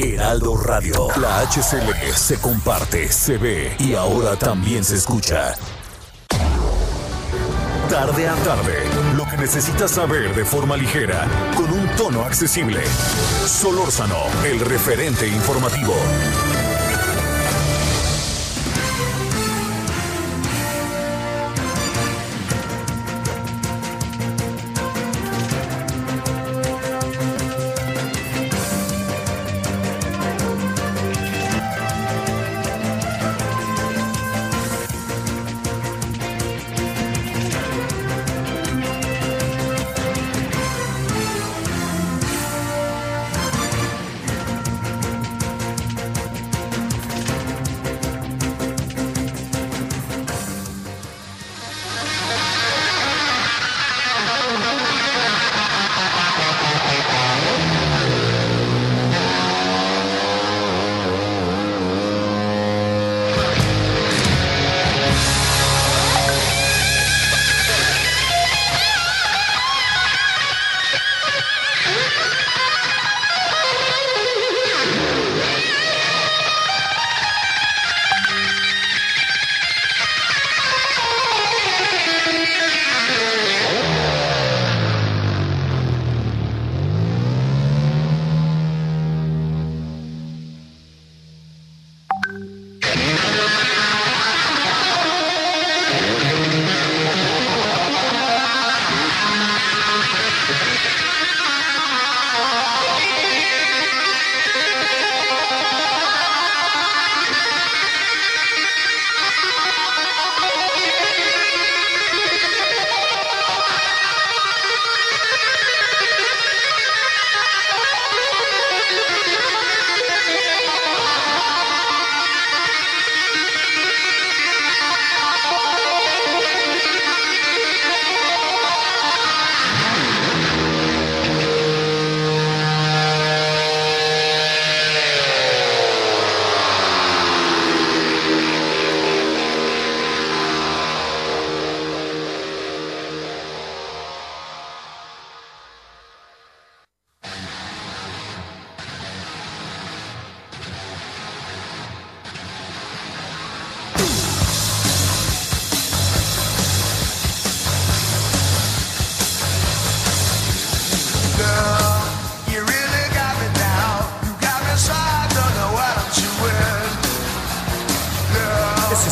Heraldo Radio. La HCL se comparte, se ve y ahora también se escucha. Tarde a tarde, lo que necesitas saber de forma ligera, con un tono accesible. Solórzano, el referente informativo.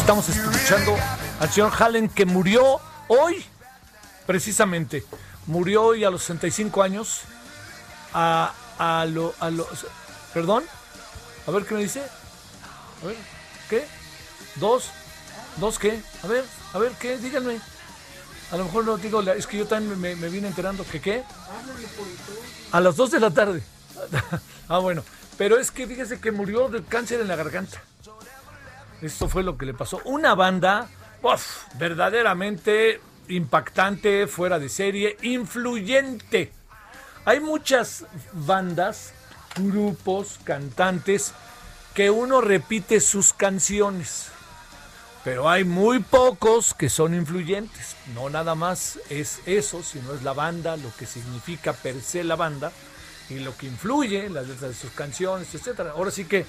Estamos escuchando al señor Hallen que murió hoy, precisamente. Murió hoy a los 65 años. A, a lo, a lo- ¿Perdón? A ver qué me dice. A ver, ¿qué? ¿Dos? ¿Dos qué? A ver, a ver, ¿qué? Díganme. A lo mejor no digo, es que yo también me, vine enterando que qué. A las 2 de la tarde. ah, bueno. Pero es que fíjese que murió de cáncer en la garganta. Esto fue lo que le pasó. Una banda, verdaderamente impactante, fuera de serie, influyente. Hay muchas bandas, grupos, cantantes que uno repite sus canciones. Pero hay muy pocos que son influyentes. No nada más es eso, sino es la banda, lo que significa per se la banda y lo que influye, las letras de sus canciones, etcétera. Ahora sí que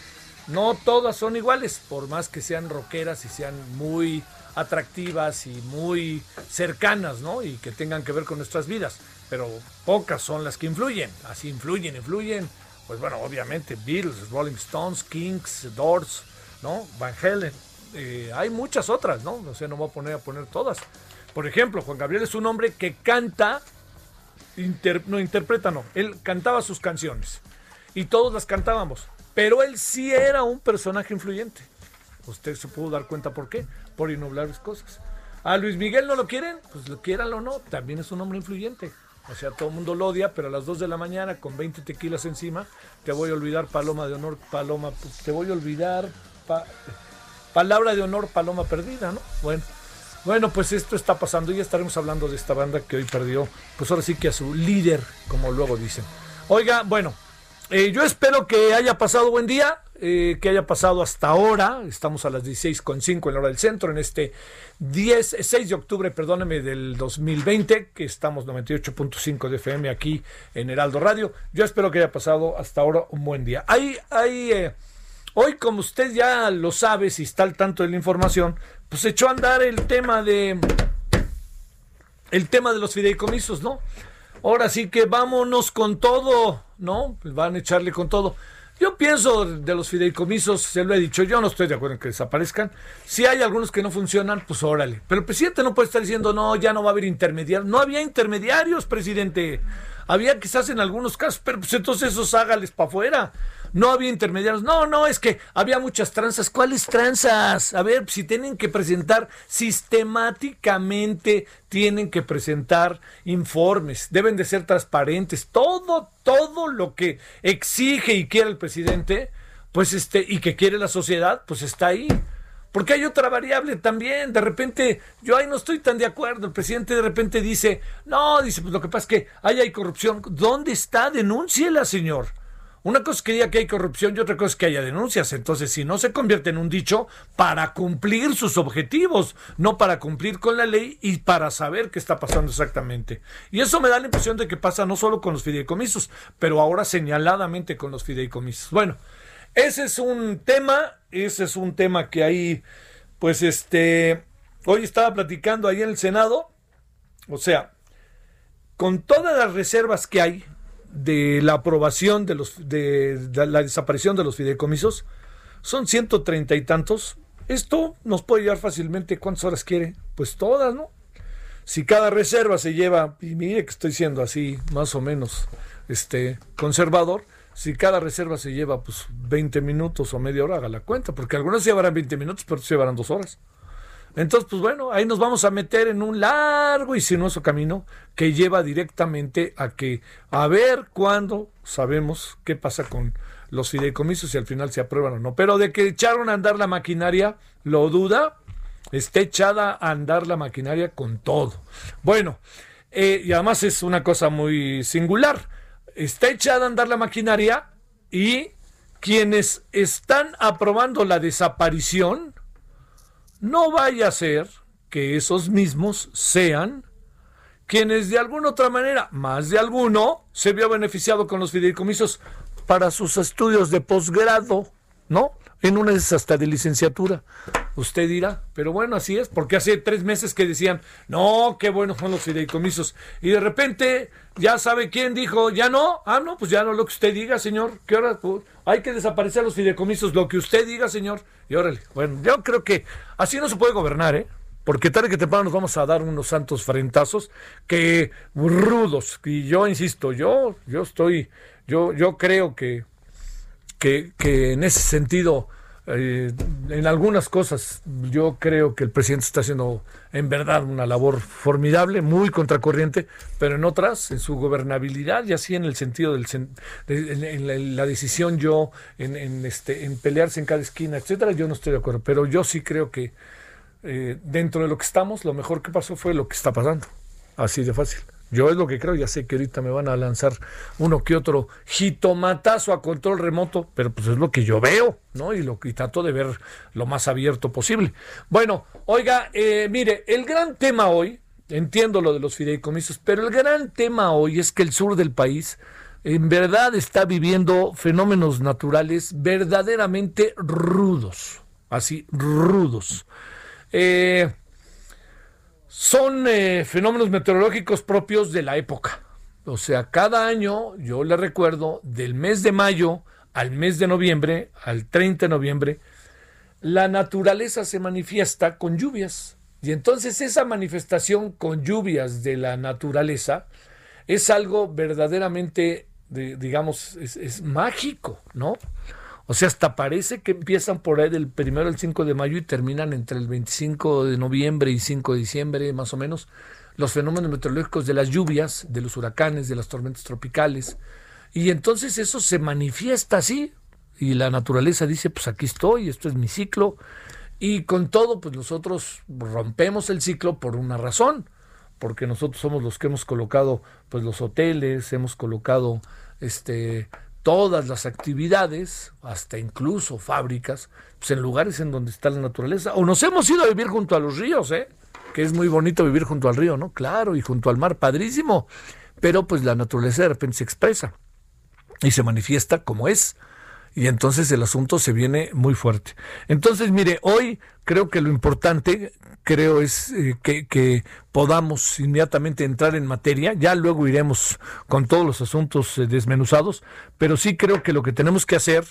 no todas son iguales, por más que sean rockeras y sean muy atractivas y muy cercanas, ¿no? Y que tengan que ver con nuestras vidas. Pero pocas son las que influyen. Así influyen, influyen. Pues bueno, obviamente Beatles, Rolling Stones, Kings, Doors, ¿no? Van Halen. Eh, hay muchas otras, ¿no? O sea, no voy a poner a poner todas. Por ejemplo, Juan Gabriel es un hombre que canta, no interpreta, no. Él cantaba sus canciones y todos las cantábamos. Pero él sí era un personaje influyente. Usted se pudo dar cuenta por qué. Por innumerables cosas. A Luis Miguel no lo quieren, pues lo quieran o no, también es un hombre influyente. O sea, todo el mundo lo odia, pero a las 2 de la mañana con 20 tequilas encima, te voy a olvidar paloma de honor, paloma, te voy a olvidar palabra de honor, paloma perdida, ¿no? Bueno. Bueno, pues esto está pasando y ya estaremos hablando de esta banda que hoy perdió, pues ahora sí que a su líder, como luego dicen. Oiga, bueno, eh, yo espero que haya pasado buen día, eh, que haya pasado hasta ahora. Estamos a las 16.5 en la hora del centro, en este 10, 6 de octubre, perdóneme, del 2020, que estamos 98.5 de FM aquí en Heraldo Radio. Yo espero que haya pasado hasta ahora un buen día. Hay, hay, eh, hoy, como usted ya lo sabe, si está al tanto de la información, pues echó a andar el tema de el tema de los fideicomisos, ¿no? Ahora sí que vámonos con todo, ¿no? Pues van a echarle con todo. Yo pienso de los fideicomisos, se lo he dicho, yo no estoy de acuerdo en que desaparezcan. Si hay algunos que no funcionan, pues órale. Pero el presidente no puede estar diciendo, no, ya no va a haber intermediarios. No había intermediarios, presidente. Había quizás en algunos casos, pero pues entonces esos hágales para afuera no había intermediarios. No, no, es que había muchas tranzas. ¿Cuáles tranzas? A ver, si tienen que presentar sistemáticamente, tienen que presentar informes, deben de ser transparentes. Todo, todo lo que exige y quiere el presidente, pues este, y que quiere la sociedad, pues está ahí. Porque hay otra variable también. De repente, yo ahí no estoy tan de acuerdo. El presidente de repente dice, no, dice, pues lo que pasa es que ahí hay corrupción. ¿Dónde está? Denúnciela, señor. Una cosa es que diga que hay corrupción y otra cosa es que haya denuncias. Entonces, si no se convierte en un dicho para cumplir sus objetivos, no para cumplir con la ley y para saber qué está pasando exactamente. Y eso me da la impresión de que pasa no solo con los fideicomisos, pero ahora señaladamente con los fideicomisos. Bueno, ese es un tema, ese es un tema que ahí, pues este, hoy estaba platicando ahí en el Senado, o sea, con todas las reservas que hay, de la aprobación de los de, la desaparición de los fideicomisos son ciento treinta y tantos. Esto nos puede llevar fácilmente. ¿Cuántas horas quiere? Pues todas, ¿no? Si cada reserva se lleva, y mire que estoy siendo así más o menos este conservador, si cada reserva se lleva pues 20 minutos o media hora, haga la cuenta, porque algunas llevarán 20 minutos, pero se llevarán dos horas. Entonces, pues bueno, ahí nos vamos a meter en un largo y sinuoso camino que lleva directamente a que a ver cuándo sabemos qué pasa con los fideicomisos y al final se aprueban o no. Pero de que echaron a andar la maquinaria, lo duda, está echada a andar la maquinaria con todo. Bueno, eh, y además es una cosa muy singular. Está echada a andar la maquinaria y quienes están aprobando la desaparición no vaya a ser que esos mismos sean quienes de alguna otra manera, más de alguno, se vio beneficiado con los fideicomisos para sus estudios de posgrado, ¿no? En una de hasta de licenciatura. Usted dirá, pero bueno, así es, porque hace tres meses que decían, no, qué buenos son los fideicomisos. Y de repente, ya sabe quién dijo, ya no, ah, no, pues ya no lo que usted diga, señor. ¿Qué hora? Pues, hay que desaparecer los fideicomisos, lo que usted diga, señor. Y órale, bueno, yo creo que así no se puede gobernar, ¿eh? Porque tarde que temprano nos vamos a dar unos santos frentazos que rudos. Y yo insisto, yo, yo estoy, yo, yo creo que, que, que en ese sentido eh, en algunas cosas yo creo que el presidente está haciendo en verdad una labor formidable, muy contracorriente, pero en otras, en su gobernabilidad y así en el sentido del de, la, decisión yo, en, este, en pelearse en cada esquina, etcétera, yo no estoy de acuerdo, pero yo sí creo que eh, dentro de lo que estamos, lo mejor que pasó fue lo que está pasando, así de fácil. Yo es lo que creo, ya sé que ahorita me van a lanzar uno que otro jitomatazo a control remoto, pero pues es lo que yo veo, ¿no? Y lo que trato de ver lo más abierto posible. Bueno, oiga, eh, mire, el gran tema hoy, entiendo lo de los fideicomisos, pero el gran tema hoy es que el sur del país en verdad está viviendo fenómenos naturales verdaderamente rudos, así, rudos. Eh, son eh, fenómenos meteorológicos propios de la época. O sea, cada año, yo le recuerdo, del mes de mayo al mes de noviembre, al 30 de noviembre, la naturaleza se manifiesta con lluvias. Y entonces esa manifestación con lluvias de la naturaleza es algo verdaderamente, digamos, es, es mágico, ¿no? O sea, hasta parece que empiezan por ahí del primero al 5 de mayo y terminan entre el 25 de noviembre y 5 de diciembre, más o menos. los fenómenos meteorológicos de las lluvias, de los huracanes, de las tormentas tropicales. Y entonces eso se manifiesta así. Y la naturaleza dice, pues aquí estoy, esto es mi ciclo. Y con todo, pues nosotros rompemos el ciclo por una razón, porque nosotros somos los que hemos colocado pues los hoteles, hemos colocado este todas las actividades, hasta incluso fábricas, pues en lugares en donde está la naturaleza. O nos hemos ido a vivir junto a los ríos, ¿eh? que es muy bonito vivir junto al río, ¿no? Claro, y junto al mar, padrísimo. Pero pues la naturaleza de repente se expresa y se manifiesta como es. Y entonces el asunto se viene muy fuerte. Entonces, mire, hoy creo que lo importante, creo, es eh, que, podamos inmediatamente entrar en materia. Ya luego iremos con todos los asuntos eh, desmenuzados, pero sí creo que lo que tenemos que hacer,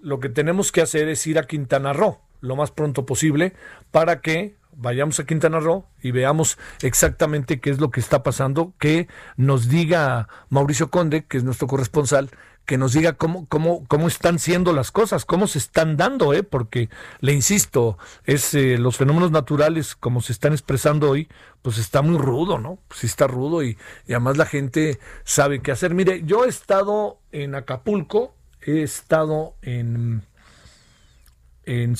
lo que tenemos que hacer es ir a Quintana Roo lo más pronto posible para que vayamos a Quintana Roo y veamos exactamente qué es lo que está pasando, que nos diga Mauricio Conde, que es nuestro corresponsal, que nos diga cómo, cómo, cómo están siendo las cosas, cómo se están dando, ¿eh? porque le insisto, es eh, los fenómenos naturales como se están expresando hoy, pues está muy rudo, ¿no? Pues está rudo y, además la gente sabe qué hacer. Mire, yo he estado en Acapulco, he estado en, en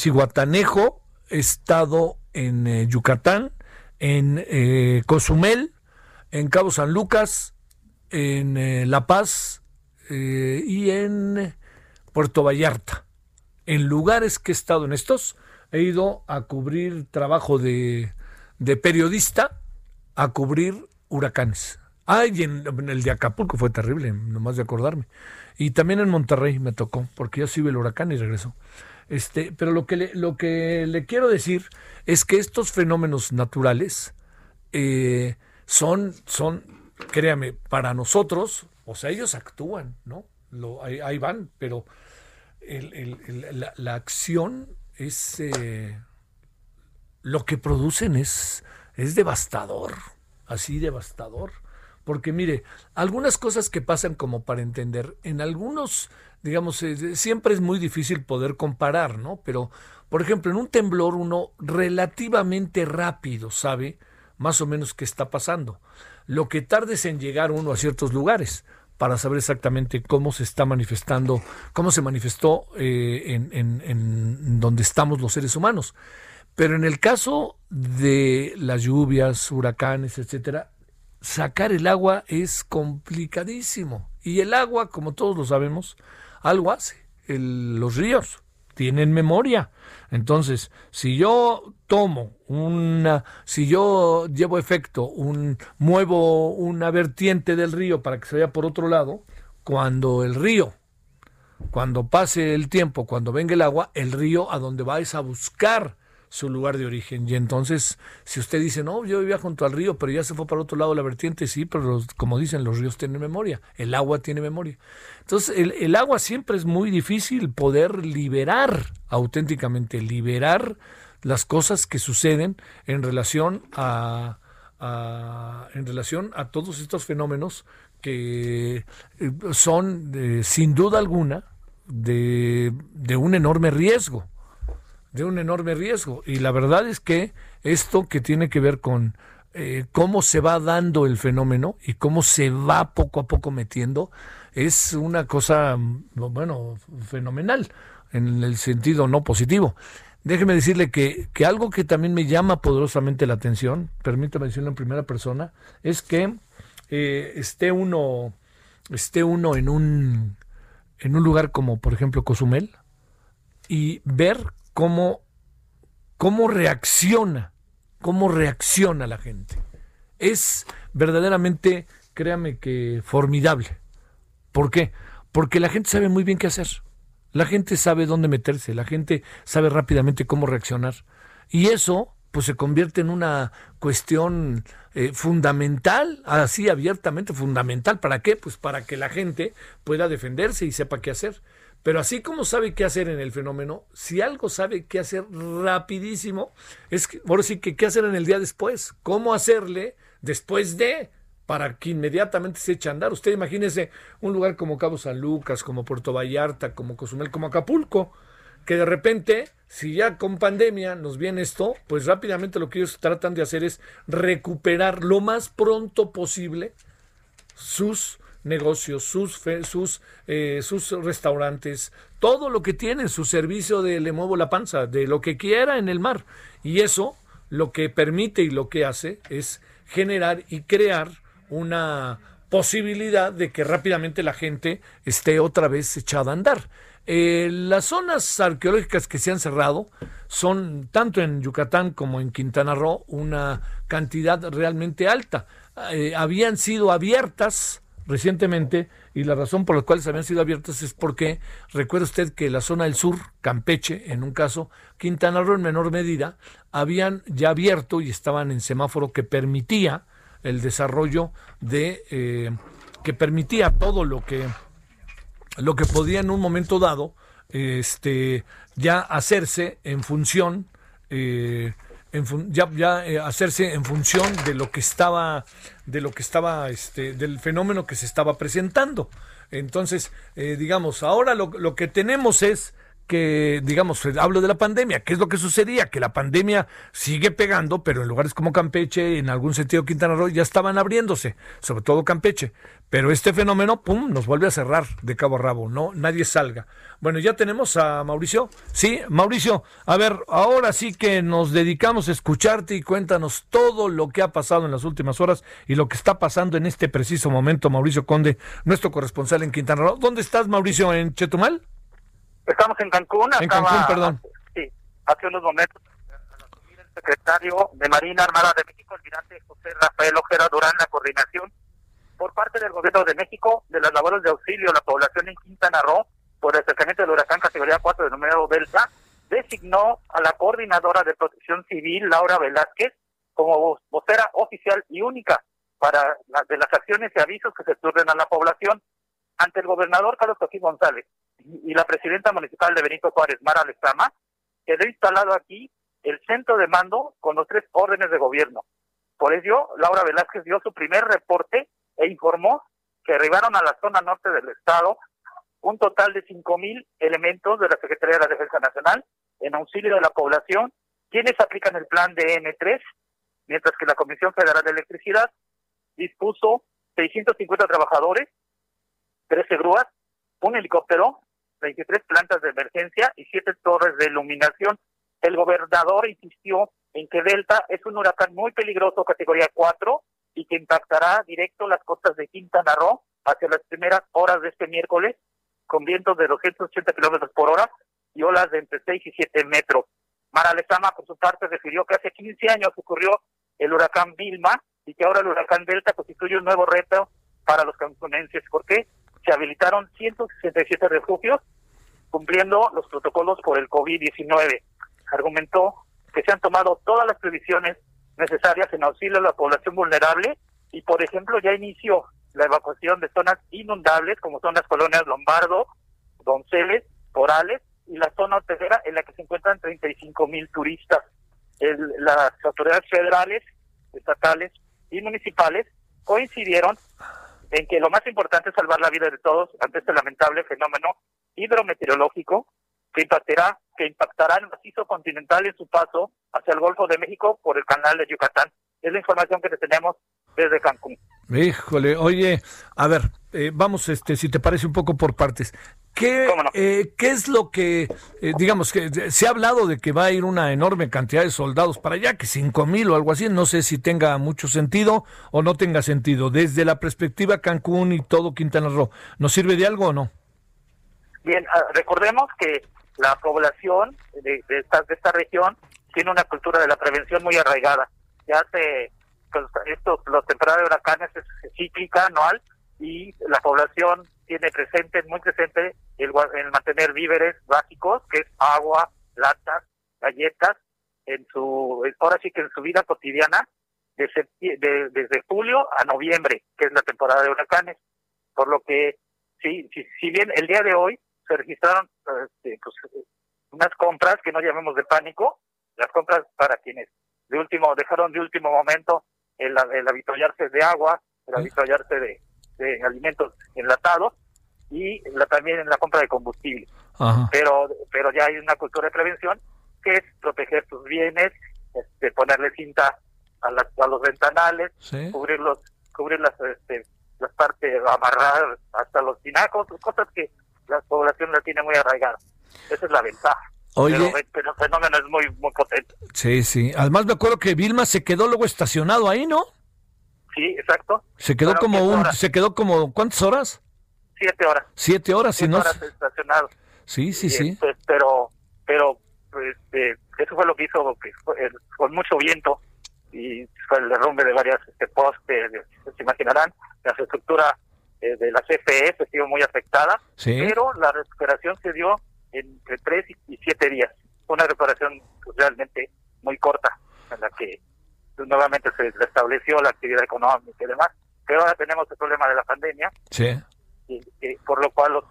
he estado en eh, Yucatán, en eh, Cozumel, en Cabo San Lucas, en La Paz eh, y en Puerto Vallarta. En lugares que he estado en estos, he ido a cubrir trabajo de, de periodista, a cubrir huracanes. Ay, en, el de Acapulco fue terrible, nomás de acordarme. Y también en Monterrey me tocó, porque yo vi el huracán y regresó. Este, pero lo que, le, lo que le quiero decir es que estos fenómenos naturales eh, son, son, créame, para nosotros, o sea, ellos actúan, ¿no? Ahí, van, pero la, acción es, eh, lo que producen es, es devastador, así devastador. Porque mire, algunas cosas que pasan como para entender, en algunos digamos, eh, siempre es muy difícil poder comparar, ¿no? Pero, por ejemplo, en un temblor uno relativamente rápido sabe más o menos qué está pasando. Lo que tardes en llegar uno a ciertos lugares para saber exactamente cómo se está manifestando, cómo se manifestó eh, en, donde estamos los seres humanos. Pero en el caso de las lluvias, huracanes, etcétera, sacar el agua es complicadísimo. Y el agua, como todos lo sabemos, algo hace. Los ríos tienen memoria. Entonces, si yo tomo una, si yo llevo efecto, un, muevo una vertiente del río para que se vaya por otro lado, cuando el río, cuando pase el tiempo, cuando venga el agua, el río a donde va es a buscar su lugar de origen. Y entonces, si usted dice, no, yo vivía junto al río, pero ya se fue para otro lado la vertiente, sí, pero como dicen, los ríos tienen memoria, el agua tiene memoria. Entonces, el, el agua siempre es muy difícil poder liberar, auténticamente, liberar las cosas que suceden en relación a, a en relación a todos estos fenómenos que eh, son, eh, sin duda alguna, de, de un enorme riesgo de un enorme riesgo. Y la verdad es que esto que tiene que ver con eh, cómo se va dando el fenómeno y cómo se va poco a poco metiendo, es una cosa, bueno, fenomenal, en el sentido no positivo. Déjeme decirle que, que algo que también me llama poderosamente la atención, permítame decirlo en primera persona, es que eh, esté uno, esté uno en un, en un lugar como por ejemplo Cozumel y ver cómo, cómo reacciona, cómo reacciona la gente. Es verdaderamente, créame que, formidable. ¿Por qué? Porque la gente sabe muy bien qué hacer. La gente sabe dónde meterse, la gente sabe rápidamente cómo reaccionar. Y eso, pues se convierte en una cuestión eh, fundamental, así abiertamente fundamental. ¿Para qué? Pues para que la gente pueda defenderse y sepa qué hacer. Pero así como sabe qué hacer en el fenómeno, si algo sabe qué hacer rapidísimo, es que, ahora sí que qué hacer en el día después, cómo hacerle después de, para que inmediatamente se eche a andar. Usted imagínese un lugar como Cabo San Lucas, como Puerto Vallarta, como Cozumel, como Acapulco, que de repente, si ya con pandemia nos viene esto, pues rápidamente lo que ellos tratan de hacer es recuperar lo más pronto posible sus negocios, sus, sus, eh, sus restaurantes, todo lo que tienen, su servicio de le muevo la panza, de lo que quiera en el mar. Y eso lo que permite y lo que hace es generar y crear una posibilidad de que rápidamente la gente esté otra vez echada a andar. Eh, las zonas arqueológicas que se han cerrado son, tanto en Yucatán como en Quintana Roo, una cantidad realmente alta. Eh, habían sido abiertas recientemente y la razón por la cual habían sido abiertas es porque recuerda usted que la zona del sur, Campeche en un caso, Quintana Roo en menor medida, habían ya abierto y estaban en semáforo que permitía el desarrollo de eh, que permitía todo lo que lo que podía en un momento dado este ya hacerse en función eh, ya, ya eh, hacerse en función de lo que estaba de lo que estaba este del fenómeno que se estaba presentando. Entonces digamos ahora lo que tenemos es que, digamos, hablo de la pandemia, ¿qué es lo que sucedía? Que la pandemia sigue pegando, pero en lugares como Campeche, en algún sentido Quintana Roo, ya estaban abriéndose, sobre todo Campeche. Pero este fenómeno, pum, nos vuelve a cerrar de cabo a rabo, no, nadie salga. Bueno, ya tenemos a Mauricio. Sí, Mauricio, a ver, ahora sí que nos dedicamos a escucharte y cuéntanos todo lo que ha pasado en las últimas horas y lo que está pasando en este preciso momento, Mauricio Conde, nuestro corresponsal en Quintana Roo. ¿Dónde estás, Mauricio? ¿En Chetumal? Estamos en Cancún. En Cancún, perdón. Sí, hace unos momentos el secretario de Marina Armada de México, el almirante José Rafael Ojera Durán, la coordinación por parte del gobierno de México de las labores de auxilio a la población en Quintana Roo por el acercamiento del huracán categoría 4 de número Delta, designó a la coordinadora de protección civil, Laura Velázquez, como vocera oficial y única para de las acciones y avisos que se turnen a la población ante el gobernador Carlos Joaquín González y la presidenta municipal de Benito Juárez, Mara Lezama, quedó instalado aquí el centro de mando con los tres órdenes de gobierno. Por ello, Laura Velázquez dio su primer reporte e informó que arribaron a la zona norte del estado un total de 5.000 elementos de la Secretaría de la Defensa Nacional en auxilio de la población, quienes aplican el plan de N3, mientras que la Comisión Federal de Electricidad dispuso 650 trabajadores, 13 grúas, un helicóptero, 23 plantas de emergencia y 7 torres de iluminación. El gobernador insistió en que Delta es un huracán muy peligroso, categoría 4, y que impactará directo las costas de Quintana Roo hacia las primeras horas de este miércoles, con vientos de 280 kilómetros por hora y olas de entre 6 y 7 metros. Mara Lezama, por su parte, refirió que hace 15 años ocurrió el huracán Vilma y que ahora el huracán Delta constituye un nuevo reto para los cancunenses. ¿Por qué? Se habilitaron 167 refugios cumpliendo los protocolos por el COVID-19. Argumentó que se han tomado todas las previsiones necesarias en auxilio a la población vulnerable y, por ejemplo, ya inició la evacuación de zonas inundables como son las colonias Lombardo, Donceles, Corales y la zona hotelera en la que se encuentran 35 mil turistas. las autoridades federales, estatales y municipales coincidieron en que lo más importante es salvar la vida de todos ante este lamentable fenómeno hidrometeorológico que impactará, que impactará el macizo continental en su paso hacia el Golfo de México por el canal de Yucatán. Es la información que tenemos desde Cancún. Híjole, oye, a ver, eh, vamos, este, si te parece un poco por partes. ¿Qué, eh, ¿Qué es lo que, eh, digamos, que se ha hablado de que va a ir una enorme cantidad de soldados para allá, que cinco mil o algo así, no sé si tenga mucho sentido o no tenga sentido. Desde la perspectiva Cancún y todo Quintana Roo, ¿nos sirve de algo o no? Bien, ah, recordemos que la población de, esta, de esta región tiene una cultura de la prevención muy arraigada. Ya hace, pues, esto, la temporada de huracanes es cíclica, anual, y la población tiene presente, muy presente, el, mantener víveres básicos, que es agua, latas, galletas, en su, ahora sí que en su vida cotidiana, desde julio a noviembre, que es la temporada de huracanes. Por lo que, si, si, bien el día de hoy se registraron este, pues, unas compras que no llamemos de pánico, las compras para quienes de último dejaron de último momento el, el avituallarse de agua, el avituallarse de, de alimentos enlatados y la, también en la compra de combustible. Ajá. pero pero ya hay una cultura de prevención que es proteger tus bienes, este, ponerle cinta a, las, a los ventanales, Sí. cubrirlos, cubrir las, este, las partes, amarrar hasta los tinacos, cosas que la población la tiene muy arraigada. Esa es la ventaja. Oye. Pero, pero el fenómeno es muy, muy potente. Sí, sí. Además me acuerdo que Vilma se quedó luego estacionado ahí, ¿no? Sí, exacto. Se quedó Fueron como un, horas. se quedó como, ¿cuántas horas? Siete horas. Siete horas, si no. horas estacionado. Sí, sí, sí. este, pero, pero, este, eso fue lo que hizo, eh, con mucho viento y fue el derrumbe de varias este, postes, se imaginarán, la infraestructura eh, de la CFE se muy afectada, Sí. pero la recuperación se dio entre tres y siete días. Una recuperación pues, realmente muy corta, en la que nuevamente se restableció la actividad económica y demás. Pero ahora tenemos el problema de la pandemia, Sí, y, y por lo cual los,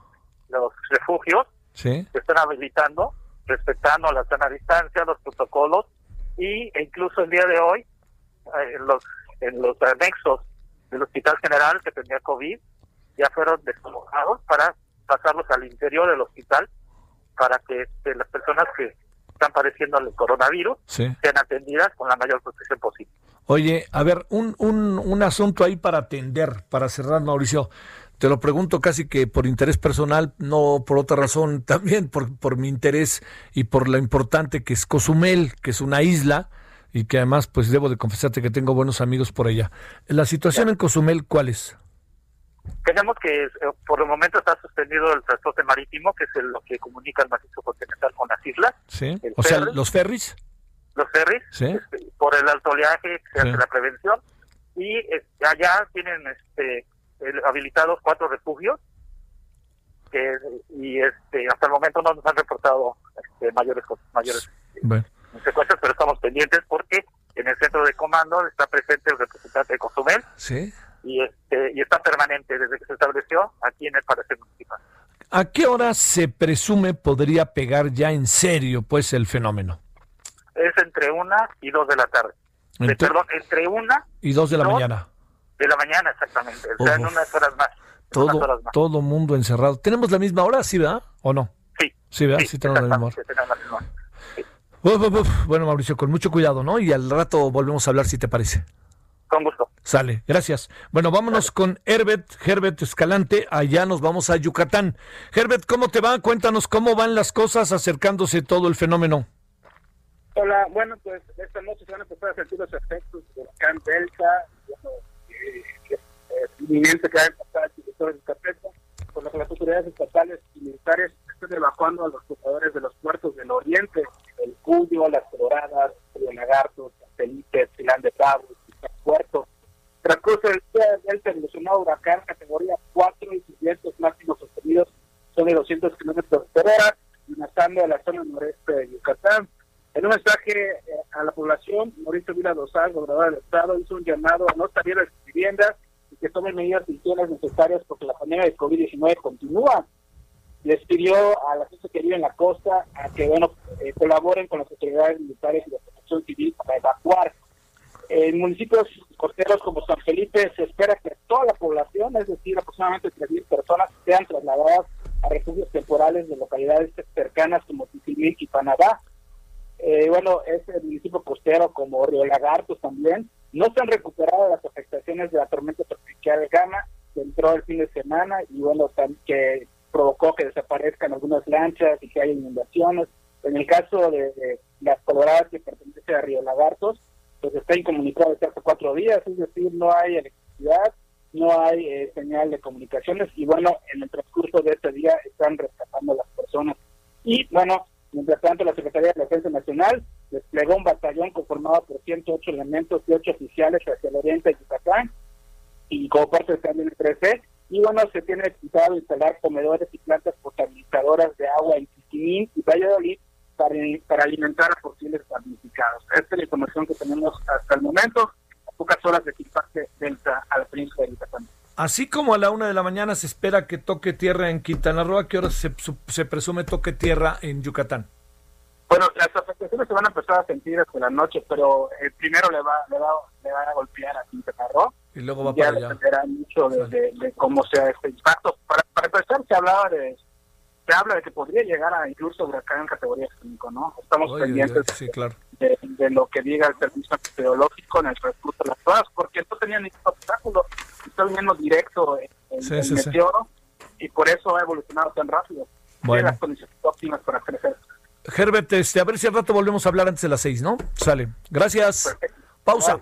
los refugios sí. se están habilitando, respetando la sana distancia, los protocolos, y e incluso el día de hoy, eh, en los, en los anexos del Hospital General que tenía COVID, ya fueron desalojados para pasarlos al interior del hospital, para que este, las personas que están padeciendo el coronavirus Sí. sean atendidas con la mayor protección posible. Oye, a ver, un, un, un asunto ahí para atender, para cerrar, Mauricio. Te lo pregunto casi que por interés personal, no por otra razón, también por, por mi interés y por lo importante que es Cozumel, que es una isla y que además, pues debo de confesarte que tengo buenos amigos por allá. La situación en Cozumel, ¿cuál es? Tenemos que, eh, por el momento está suspendido el transporte marítimo, que es el- lo que comunica el macizo continental con las islas, ¿Sí? O sea, los ferries. los ferries, Sí. este, por el alto oleaje se Sí. hace la prevención y este, allá tienen este el- habilitados cuatro refugios que y este hasta el momento no nos han reportado este, mayores mayores Bueno. secuestros pero estamos pendientes porque en el centro de comando está presente el representante de Cozumel ¿Sí? Y este y está permanente desde que se estableció aquí en el parecer municipal ¿A qué hora se presume podría pegar ya en serio, pues, el fenómeno? es entre una y dos de la tarde De- Entre- perdón entre una y dos de la dos mañana. de la mañana exactamente o sea en unas horas más Todo, horas más. todo mundo encerrado. ¿Tenemos la misma hora, sí, verdad? ¿O no? Sí. Sí, ¿verdad? Sí, tenemos la misma hora. exactamente, tenemos la misma hora. Uf, uf, uf. Bueno, Mauricio, con mucho cuidado, ¿no? Y al rato volvemos a hablar, si te parece. Con gusto. Sale, gracias. Bueno, vámonos con Herbert, Herbert Escalante. Allá nos vamos a Yucatán. Herbert, ¿cómo te va? Cuéntanos cómo van las cosas acercándose todo el fenómeno. Hola, bueno, pues esta noche se van a empezar a sentir los efectos del huracán Delta, bueno, eh, que es inminente que va a empezar el territorio de Yucatán, por lo que las autoridades estatales y militares están evacuando a los jugadores de los puertos del oriente, el Cuyo, las Coloradas, Río Lagartos, Felipe, Silán de Pavo, Puerto. El día del evolucionado huracán categoría 4 y sus vientos máximos sostenidos son de 200 kilómetros por hora, amenazando a la zona noreste de Yucatán. En un mensaje eh, a la población, Mauricio Vila Dosal, gobernador del estado, hizo un llamado a no salir de sus viviendas y que tomen medidas higiene necesarias porque la pandemia de COVID-19 continúa. Les pidió a la gente que vive en la costa a que bueno eh, colaboren con las autoridades militares y la protección civil para evacuar. En municipios costeros como San Felipe se espera que toda la población, es decir, aproximadamente 3.000 personas, sean trasladadas a refugios temporales de localidades cercanas como Tiquimil y Panamá. Eh, bueno, es el municipio costero como Río Lagartos también. No se han recuperado las afectaciones de la tormenta tropical Gama, que entró el fin de semana y bueno, que provocó que desaparezcan algunas lanchas y que haya inundaciones. En el caso de, de las coloradas que pertenece a Río Lagartos, pues está incomunicado desde hace cuatro días, es decir, no hay electricidad, no hay eh, señal de comunicaciones y bueno, en el transcurso de este día están rescatando a las personas. Y bueno, mientras tanto la Secretaría de Defensa Nacional desplegó un batallón conformado por 108 elementos y 8 oficiales hacia el oriente de Yucatán y como parte también del 13 y bueno, se tiene pensado instalar comedores y plantas potabilizadoras de agua en Quiquimín y Valladolid para, para alimentar a posibles damnificados. Esta es la información que tenemos hasta el momento, a pocas horas de que impacte Delta a la península de Yucatán. Así como a la una de la mañana se espera que toque tierra en Quintana Roo, ¿a qué hora se, se presume toque tierra en Yucatán? Bueno, las afectaciones se van a empezar a sentir hasta la noche, pero eh, primero le va, le, va, le va a golpear a Quintana Roo. Y luego va ya para allá. dependerá mucho de, de- de cómo sea este impacto. Para, para empezar, se hablaba de, se habla de que podría llegar a incluso huracán en categoría 5, ¿no? Estamos Oye, pendientes oye, sí, claro. de, de lo que diga el servicio meteorológico en el transcurso de las horas, porque no tenía ningún obstáculo, está viniendo directo el, el- Sí, el sí, sí. meteoro y por eso ha evolucionado tan rápido. Bueno. Las condiciones óptimas para crecer. Herbert, este, a ver si al rato volvemos a hablar antes de las seis, ¿no? Sale. Gracias. Pausa.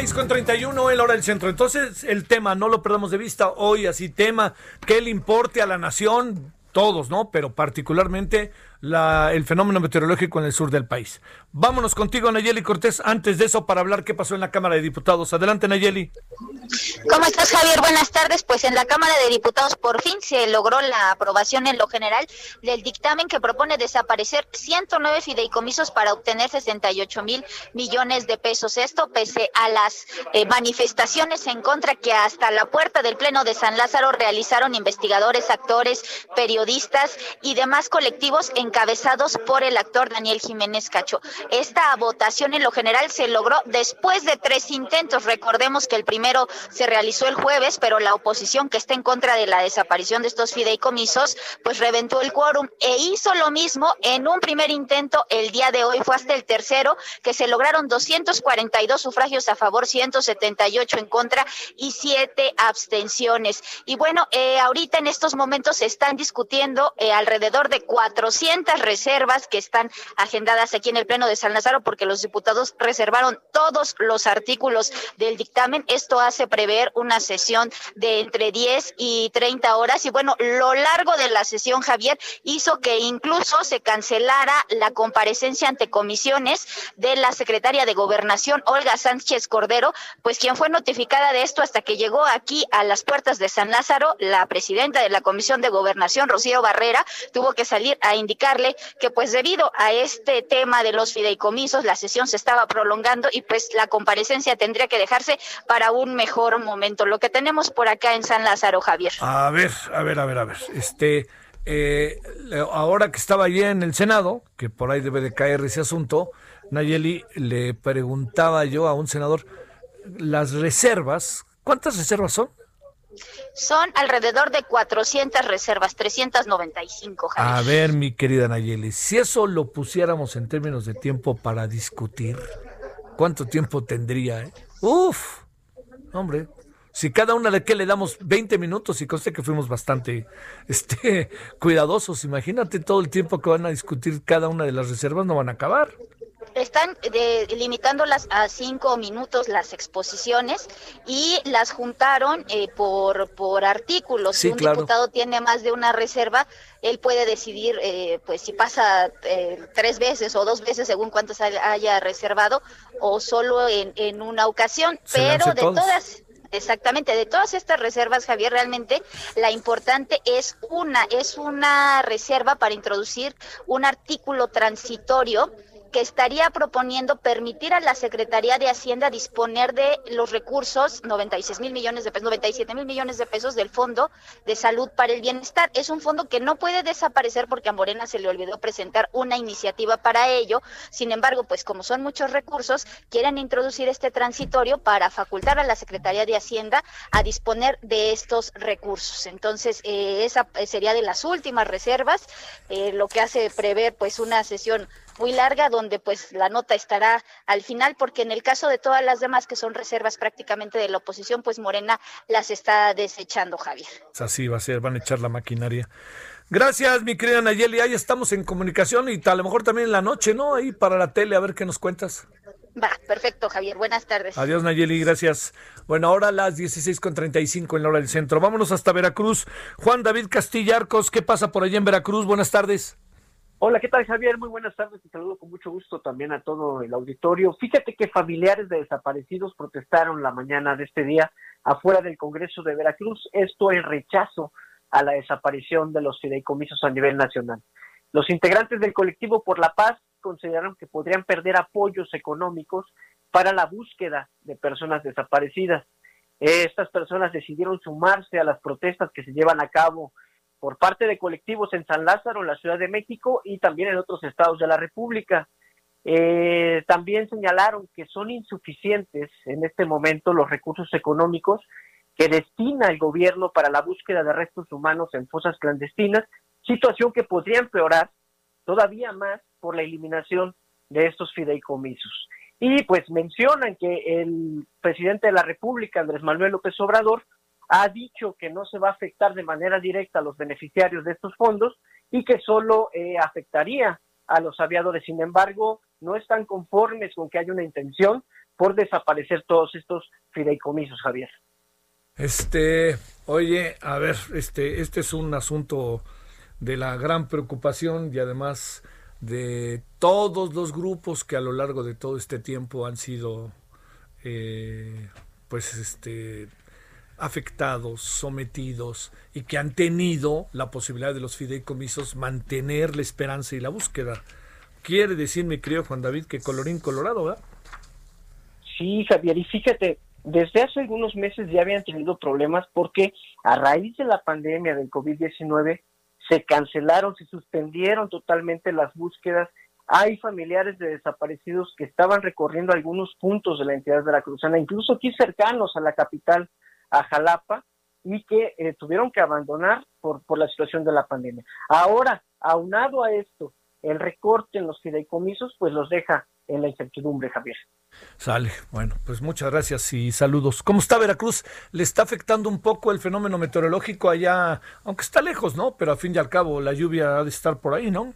Las 16.31 en la hora del centro. Entonces, el tema, no lo perdamos de vista hoy, así tema que le importe a la nación, todos, ¿no? Pero particularmente el fenómeno meteorológico en el sur del país. Vámonos contigo, Nayeli Cortés, antes de eso, para hablar qué pasó en la Cámara de Diputados. Adelante, Nayeli. ¿Cómo estás, Javier? Buenas tardes. Pues en la Cámara de Diputados por fin se logró la aprobación en lo general del dictamen que propone desaparecer 109 fideicomisos para obtener 68 mil millones de pesos. Esto pese a las eh, manifestaciones en contra que hasta la puerta del Pleno de San Lázaro realizaron investigadores, actores, periodistas y demás colectivos encabezados por el actor Daniel Jiménez Cacho. Esta votación en lo general se logró después de tres intentos. Recordemos que el primero se realizó el jueves, pero la oposición que está en contra de la desaparición de estos fideicomisos, pues reventó el quórum e hizo lo mismo en un primer intento el día de hoy. Fue hasta el tercero que se lograron 242 sufragios a favor, 178 en contra y siete abstenciones. Y bueno, eh, ahorita en estos momentos se están discutiendo eh, alrededor de 400 reservas que están agendadas aquí en el Pleno de San Lázaro porque los diputados reservaron todos los artículos del dictamen. Esto hace prever una sesión de entre 10 y 30 horas. Y bueno, lo largo de la sesión, Javier, hizo que incluso se cancelara la comparecencia ante comisiones de la secretaria de Gobernación, Olga Sánchez Cordero, pues quien fue notificada de esto hasta que llegó aquí a las puertas de San Lázaro, la presidenta de la Comisión de Gobernación, Rocío Barrera, tuvo que salir a que pues debido a este tema de los fideicomisos, la sesión se estaba prolongando y pues la comparecencia tendría que dejarse para un mejor momento. Lo que tenemos por acá en San Lázaro, Javier. A ver, a ver, a ver, a ver. Este, eh, ahora que estaba allí en el Senado, que por ahí debe de caer ese asunto, Nayeli, le preguntaba yo a un senador, las reservas, ¿cuántas reservas son? Son alrededor de 400 reservas, 395, Javier. A ver, mi querida Nayeli, si eso lo pusiéramos en términos de tiempo para discutir, ¿cuánto tiempo tendría? Eh? Uf, hombre, si cada una de que le damos 20 minutos y conste que fuimos bastante este, cuidadosos, imagínate todo el tiempo que van a discutir cada una de las reservas, no van a acabar. Están de, limitándolas a cinco minutos las exposiciones y las juntaron eh, por, por artículos. si un diputado tiene más de una reserva, él puede decidir eh, pues si pasa eh, tres veces o dos veces según cuántos haya reservado o solo en, en una ocasión. Pero de todas Exactamente, de todas estas reservas, Javier, realmente la importante es una, es una reserva para introducir un artículo transitorio que estaría proponiendo permitir a la Secretaría de Hacienda disponer de los recursos, 96 mil millones de pesos, 97 mil millones de pesos del Fondo de Salud para el Bienestar. Es un fondo que no puede desaparecer porque a Morena se le olvidó presentar una iniciativa para ello. Sin embargo, pues como son muchos recursos, quieren introducir este transitorio para facultar a la Secretaría de Hacienda a disponer de estos recursos. Entonces, eh, esa sería de las últimas reservas, eh, lo que hace prever pues una sesión muy larga donde pues la nota estará al final porque en el caso de todas las demás que son reservas prácticamente de la oposición pues Morena las está desechando Javier. Así va a ser, van a echar la maquinaria. Gracias, mi querida Nayeli. Ahí estamos en comunicación y a lo mejor también en la noche, ¿no? Ahí para la tele, a ver qué nos cuentas. Va, perfecto, Javier. Buenas tardes. Adiós, Nayeli. Gracias. Bueno, ahora las 16.35 en la hora del centro. Vámonos hasta Veracruz. Juan David Castillarcos, ¿qué pasa por allá en Veracruz? Buenas tardes. Hola, ¿qué tal Javier? Muy buenas tardes. Te saludo con mucho gusto también a todo el auditorio. Fíjate que familiares de desaparecidos protestaron la mañana de este día afuera del Congreso de Veracruz, esto en rechazo a la desaparición de los fideicomisos a nivel nacional. Los integrantes del colectivo por la paz consideraron que podrían perder apoyos económicos para la búsqueda de personas desaparecidas. Estas personas decidieron sumarse a las protestas que se llevan a cabo por parte de colectivos en San Lázaro, en la Ciudad de México y también en otros estados de la República. Eh, también señalaron que son insuficientes en este momento los recursos económicos que destina el gobierno para la búsqueda de restos humanos en fosas clandestinas, situación que podría empeorar todavía más por la eliminación de estos fideicomisos. Y pues mencionan que el presidente de la República, Andrés Manuel López Obrador, ha dicho que no se va a afectar de manera directa a los beneficiarios de estos fondos y que solo eh, afectaría a los aviadores. Sin embargo, no están conformes con que haya una intención por desaparecer todos estos fideicomisos, Javier. Este, oye, a ver, este, este es un asunto de la gran preocupación y además de todos los grupos que a lo largo de todo este tiempo han sido, eh, pues, este, afectados, sometidos y que han tenido la posibilidad de los fideicomisos mantener la esperanza y la búsqueda. Quiere decir, mi querido Juan David, que colorín colorado, ¿verdad? Sí, Javier, y fíjate, desde hace algunos meses ya habían tenido problemas porque a raíz de la pandemia del COVID-19 se cancelaron, se suspendieron totalmente las búsquedas. Hay familiares de desaparecidos que estaban recorriendo algunos puntos de la entidad veracruzana, incluso aquí cercanos a la capital a Jalapa y que eh, tuvieron que abandonar por, por la situación de la pandemia. Ahora, aunado a esto, el recorte en los fideicomisos, pues los deja en la incertidumbre, Javier. Sale, bueno, pues muchas gracias y saludos. ¿Cómo está Veracruz? ¿Le está afectando un poco el fenómeno meteorológico allá, aunque está lejos, ¿no? Pero a fin y al cabo la lluvia ha de estar por ahí, ¿no?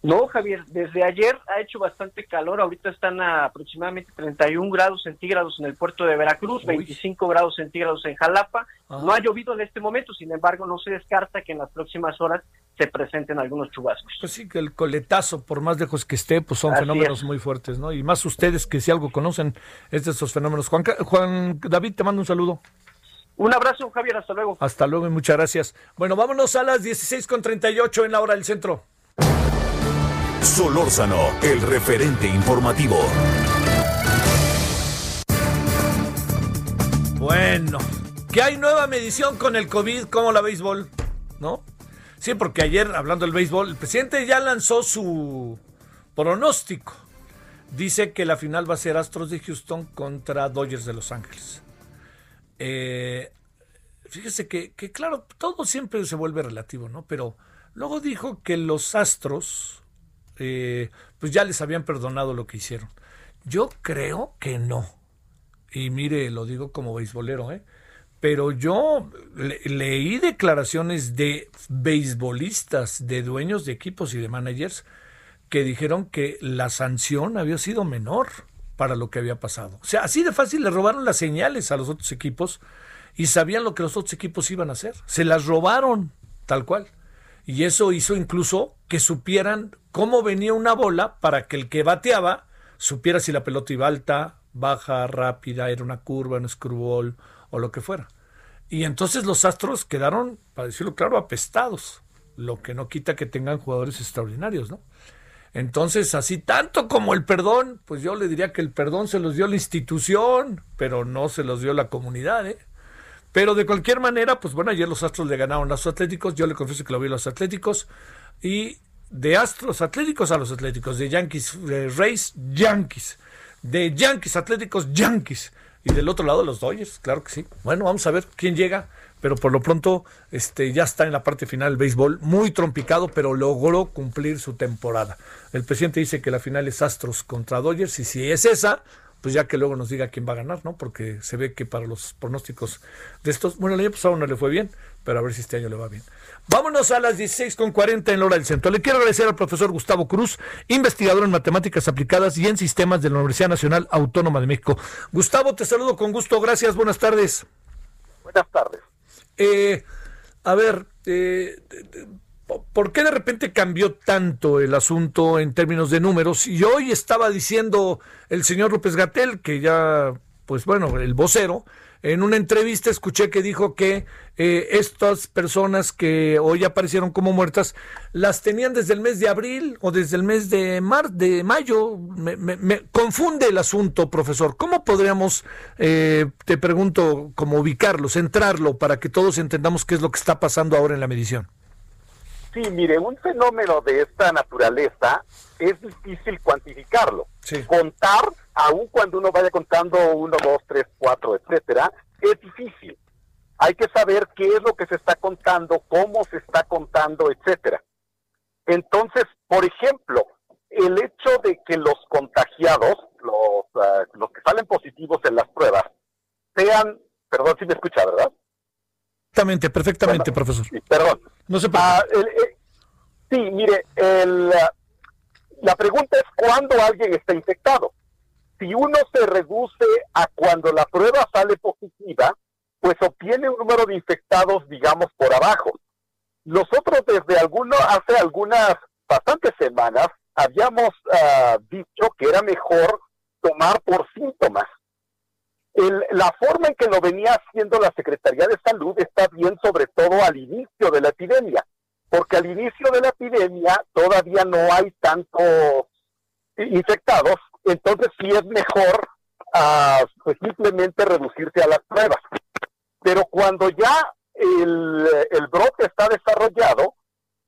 No, Javier, desde ayer ha hecho bastante calor, ahorita están a aproximadamente 31 grados centígrados en el puerto de Veracruz, 25 grados centígrados en Jalapa. No ha llovido en este momento, sin embargo, no se descarta que en las próximas horas se presenten algunos chubascos. Pues sí, que el coletazo, por más lejos que esté, pues son fenómenos muy fuertes, ¿no? Y más ustedes que si algo conocen es de esos fenómenos. Juan, Juan David, te mando un saludo. Un abrazo, Javier, hasta luego. Hasta luego y muchas gracias. Bueno, vámonos a las 16.38 en la hora del centro. Solórzano, el referente informativo. Bueno, que hay nueva medición con el COVID, como la béisbol, ¿no? Sí, porque ayer, hablando del béisbol, el presidente ya lanzó su pronóstico. Dice que la final va a ser Astros de Houston contra Dodgers de Los Ángeles. Eh, fíjese que, que, claro, todo siempre se vuelve relativo, ¿no? Pero luego dijo que los Astros eh, pues ya les habían perdonado lo que hicieron. Yo creo que no. Y mire, lo digo como beisbolero, ¿eh? Pero yo leí declaraciones de beisbolistas, de dueños de equipos y de managers que dijeron que la sanción había sido menor para lo que había pasado. O sea, así de fácil le robaron las señales a los otros equipos y sabían lo que los otros equipos iban a hacer. Se las robaron, tal cual. Y eso hizo incluso que supieran cómo venía una bola para que el que bateaba supiera si la pelota iba alta, baja, rápida, era una curva, un screwball o lo que fuera. Y entonces los Astros quedaron, para decirlo claro, apestados, lo que no quita que tengan jugadores extraordinarios, ¿no? Entonces, así tanto como el perdón, pues yo le diría que el perdón se los dio la institución, pero no se los dio la comunidad, ¿eh? Pero de cualquier manera, pues bueno, ayer los Astros le ganaron a los Atléticos, yo le confieso que lo vi a los Atléticos, y de Astros Atléticos a los Atléticos, de Yankees de Rays, Yankees, de Yankees Atléticos, Yankees, y del otro lado los Dodgers, claro que sí. Bueno, vamos a ver quién llega, pero por lo pronto este, ya está en la parte final el béisbol, muy trompicado, pero logró cumplir su temporada. El presidente dice que la final es Astros contra Dodgers, y si es esa, pues ya que luego nos diga quién va a ganar, ¿no? Porque se ve que para los pronósticos de estos, bueno, el año pasado no le fue bien, pero a ver si este año le va bien. Vámonos a las 16.40 en la hora del centro. Le quiero agradecer al profesor Gustavo Cruz, investigador en matemáticas aplicadas y en sistemas de la Universidad Nacional Autónoma de México. Gustavo, te saludo con gusto. Gracias, buenas tardes. Buenas tardes. Eh, a ver, eh, ¿Por qué de repente cambió tanto el asunto en términos de números? Y hoy estaba diciendo el señor López Gatel, que ya, pues bueno, el vocero, en una entrevista escuché que dijo que eh, estas personas que hoy aparecieron como muertas las tenían desde el mes de abril o desde el mes de mar de mayo. Me, confunde el asunto, profesor. ¿Cómo podríamos, eh, te pregunto, como ubicarlo, centrarlo para que todos entendamos qué es lo que está pasando ahora en la medición? Sí, mire, un fenómeno de esta naturaleza es difícil cuantificarlo. Contar, aun cuando uno vaya contando uno, dos, tres, cuatro, etcétera, es difícil. Hay que saber qué es lo que se está contando, cómo se está contando, etcétera. Entonces, por ejemplo, el hecho de que los contagiados, los, ah, los que salen positivos en las pruebas, sean, perdón si me escucha, ¿verdad? Perfectamente, perfectamente, profesor. perdón. No se ah, Sí, mire, el, la pregunta es cuándo alguien está infectado. Si uno se reduce a cuando la prueba sale positiva, pues obtiene un número de infectados, digamos, por abajo. Nosotros desde alguno, hace algunas, bastantes semanas, habíamos ah, dicho que era mejor tomar por síntomas la forma en que lo venía haciendo la Secretaría de Salud está bien, sobre todo al inicio de la epidemia, porque al inicio de la epidemia todavía no hay tantos infectados, entonces sí es mejor uh, simplemente reducirse a las pruebas. Pero cuando ya el, el brote está desarrollado,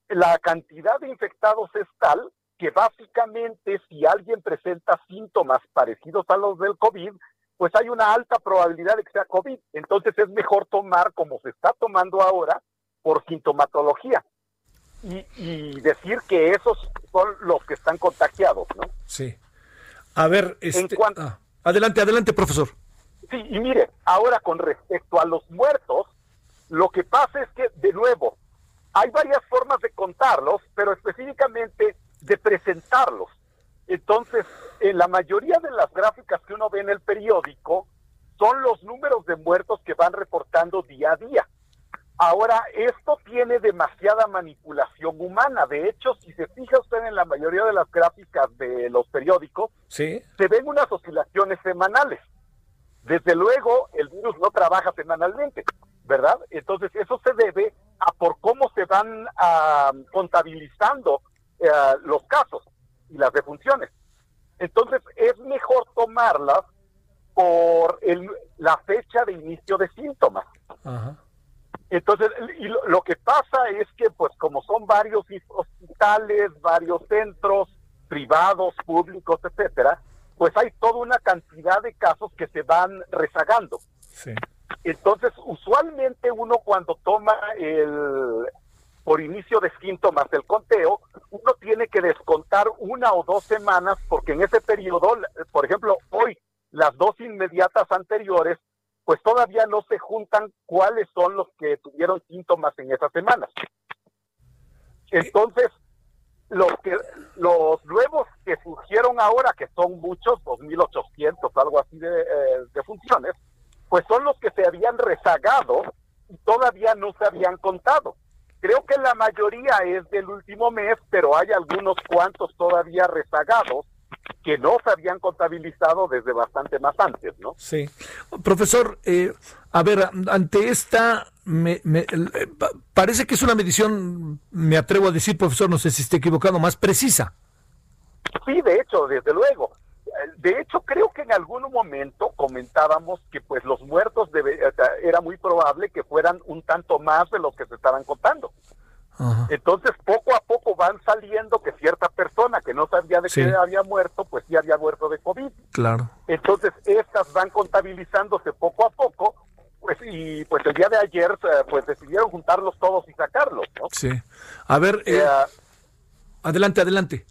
la cantidad de infectados es tal que básicamente si alguien presenta síntomas parecidos a los del COVID, pues hay una alta probabilidad de que sea COVID. Entonces es mejor tomar, como se está tomando ahora, por sintomatología. Y, decir que esos son los que están contagiados, ¿no? Sí. A ver, este, ah, adelante, adelante, profesor. Sí, y mire, ahora con respecto a los muertos, lo que pasa es que, de nuevo, hay varias formas de contarlos, pero específicamente de presentarlos. Entonces, en la mayoría de las gráficas que uno ve en el periódico son los números de muertos que van reportando día a día. Ahora, esto tiene demasiada manipulación humana. De hecho, si se fija usted en la mayoría de las gráficas de los periódicos, se ven unas oscilaciones semanales. Desde luego, el virus no trabaja semanalmente, ¿verdad? Entonces, eso se debe a por cómo se van ah, contabilizando eh, los casos y las defunciones. Entonces es mejor tomarlas por el, la fecha de inicio de síntomas. Entonces, y lo, que pasa es que, pues, como son varios hospitales, varios centros privados, públicos, etcétera, pues hay toda una cantidad de casos que se van rezagando. Entonces, usualmente uno cuando toma el, por inicio de síntomas del conteo, uno tiene que descontar una o dos semanas porque en ese periodo, por ejemplo, hoy las dos inmediatas anteriores, pues todavía no se juntan cuáles son los que tuvieron síntomas en esas semanas. Entonces, los que los nuevos que surgieron ahora, que son muchos, 2.800, algo así de, eh, de funciones, pues son los que se habían rezagado y todavía no se habían contado. Creo que la mayoría es del último mes, pero hay algunos cuantos todavía rezagados que no se habían contabilizado desde bastante más antes, ¿no? Sí. Profesor, eh, a ver, ante esta, me, me, eh, parece que es una medición, me atrevo a decir, profesor, no sé si esté equivocado, más precisa. Sí, de hecho, desde luego. De hecho, creo que en algún momento comentábamos que pues los muertos debe, era muy probable que fueran un tanto más de los que se estaban contando. Ajá. Entonces, poco a poco van saliendo que cierta persona que no sabía de sí. qué había muerto, pues sí había muerto de COVID. Claro. Entonces, estas van contabilizándose poco a poco, pues y pues el día de ayer pues decidieron juntarlos todos y sacarlos, ¿no? Sí. A ver, eh, adelante, adelante.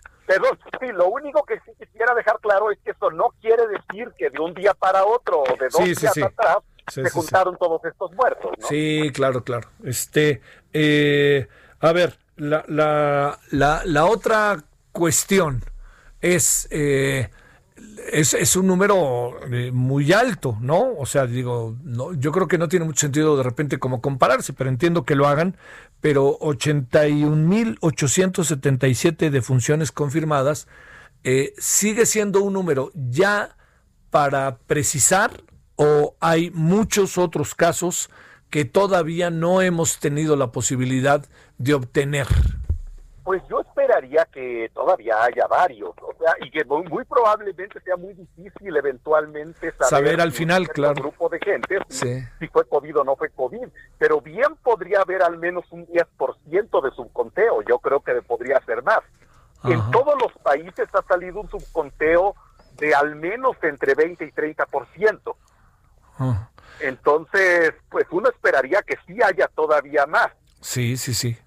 Sí, lo único que sí quisiera dejar claro es que eso no quiere decir que de un día para otro o de dos sí, días sí, atrás se juntaron todos estos muertos, ¿no? Sí, claro, claro. Este, eh, a ver, la, la, la, la otra cuestión es, eh, es, es, un número eh, muy alto, ¿no? O sea, digo, no, yo creo que no tiene mucho sentido de repente como compararse, pero entiendo que lo hagan, pero 81.877 defunciones confirmadas eh, sigue siendo un número ya para precisar o hay muchos otros casos que todavía no hemos tenido la posibilidad de obtener? Pues yo esperaría que todavía haya varios, o sea, y que muy, muy probablemente sea muy difícil eventualmente saber, saber al final, claro, grupo de gente sí. si fue COVID o no fue COVID, pero bien podría haber al menos un 10% de subconteo, yo creo que podría ser más. Ajá. En todos los países ha salido un subconteo de al menos entre 20 y 30%. Ajá. Entonces, pues uno esperaría que sí haya todavía más. Sí, sí, sí.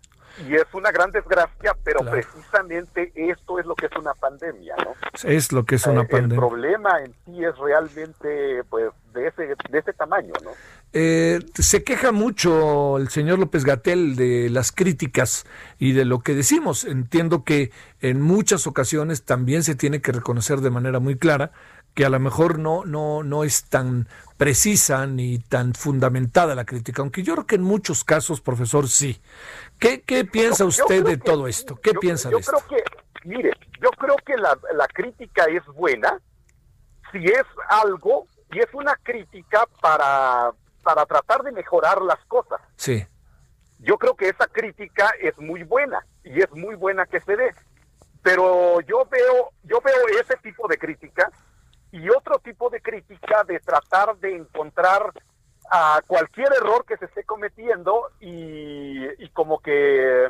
Y es una gran desgracia, pero claro. precisamente esto es lo que es una pandemia, ¿no? Es lo que es una eh, pandemia. El problema en sí es realmente, pues, de ese, de ese tamaño, ¿no? Eh, se queja mucho el señor López Gatel de las críticas y de lo que decimos. Entiendo que en muchas ocasiones también se tiene que reconocer de manera muy clara que a lo mejor no, no, no es tan precisa ni tan fundamentada la crítica, aunque yo creo que en muchos casos, profesor, sí. ¿Qué, qué piensa usted de que, todo esto? ¿Qué yo, piensa yo de esto? creo que, mire, yo creo que la, la crítica es buena si es algo y es una crítica para, para tratar de mejorar las cosas. Sí. Yo creo que esa crítica es muy buena y es muy buena que se dé. Pero yo veo, yo veo ese tipo de crítica y otro tipo de crítica de tratar de encontrar a cualquier error que se esté cometiendo y, y, como que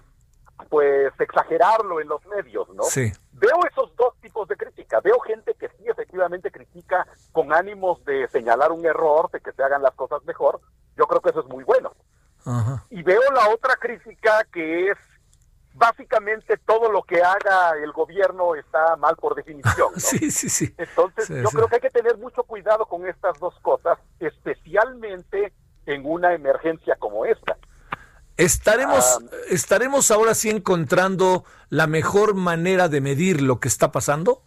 pues exagerarlo en los medios, ¿no? Sí. Veo esos dos tipos de crítica. Veo gente que sí efectivamente critica con ánimos de señalar un error, de que se hagan las cosas mejor. Yo creo que eso es muy bueno. Ajá. Y veo la otra crítica que es básicamente todo lo que haga el gobierno está mal por definición. ¿no? Sí, sí, sí. Entonces, sí, yo sí. creo que hay que tener mucho cuidado con estas dos cosas, especialmente en una emergencia como esta. Estaremos, Um, estaremos ahora sí encontrando la mejor manera de medir lo que está pasando.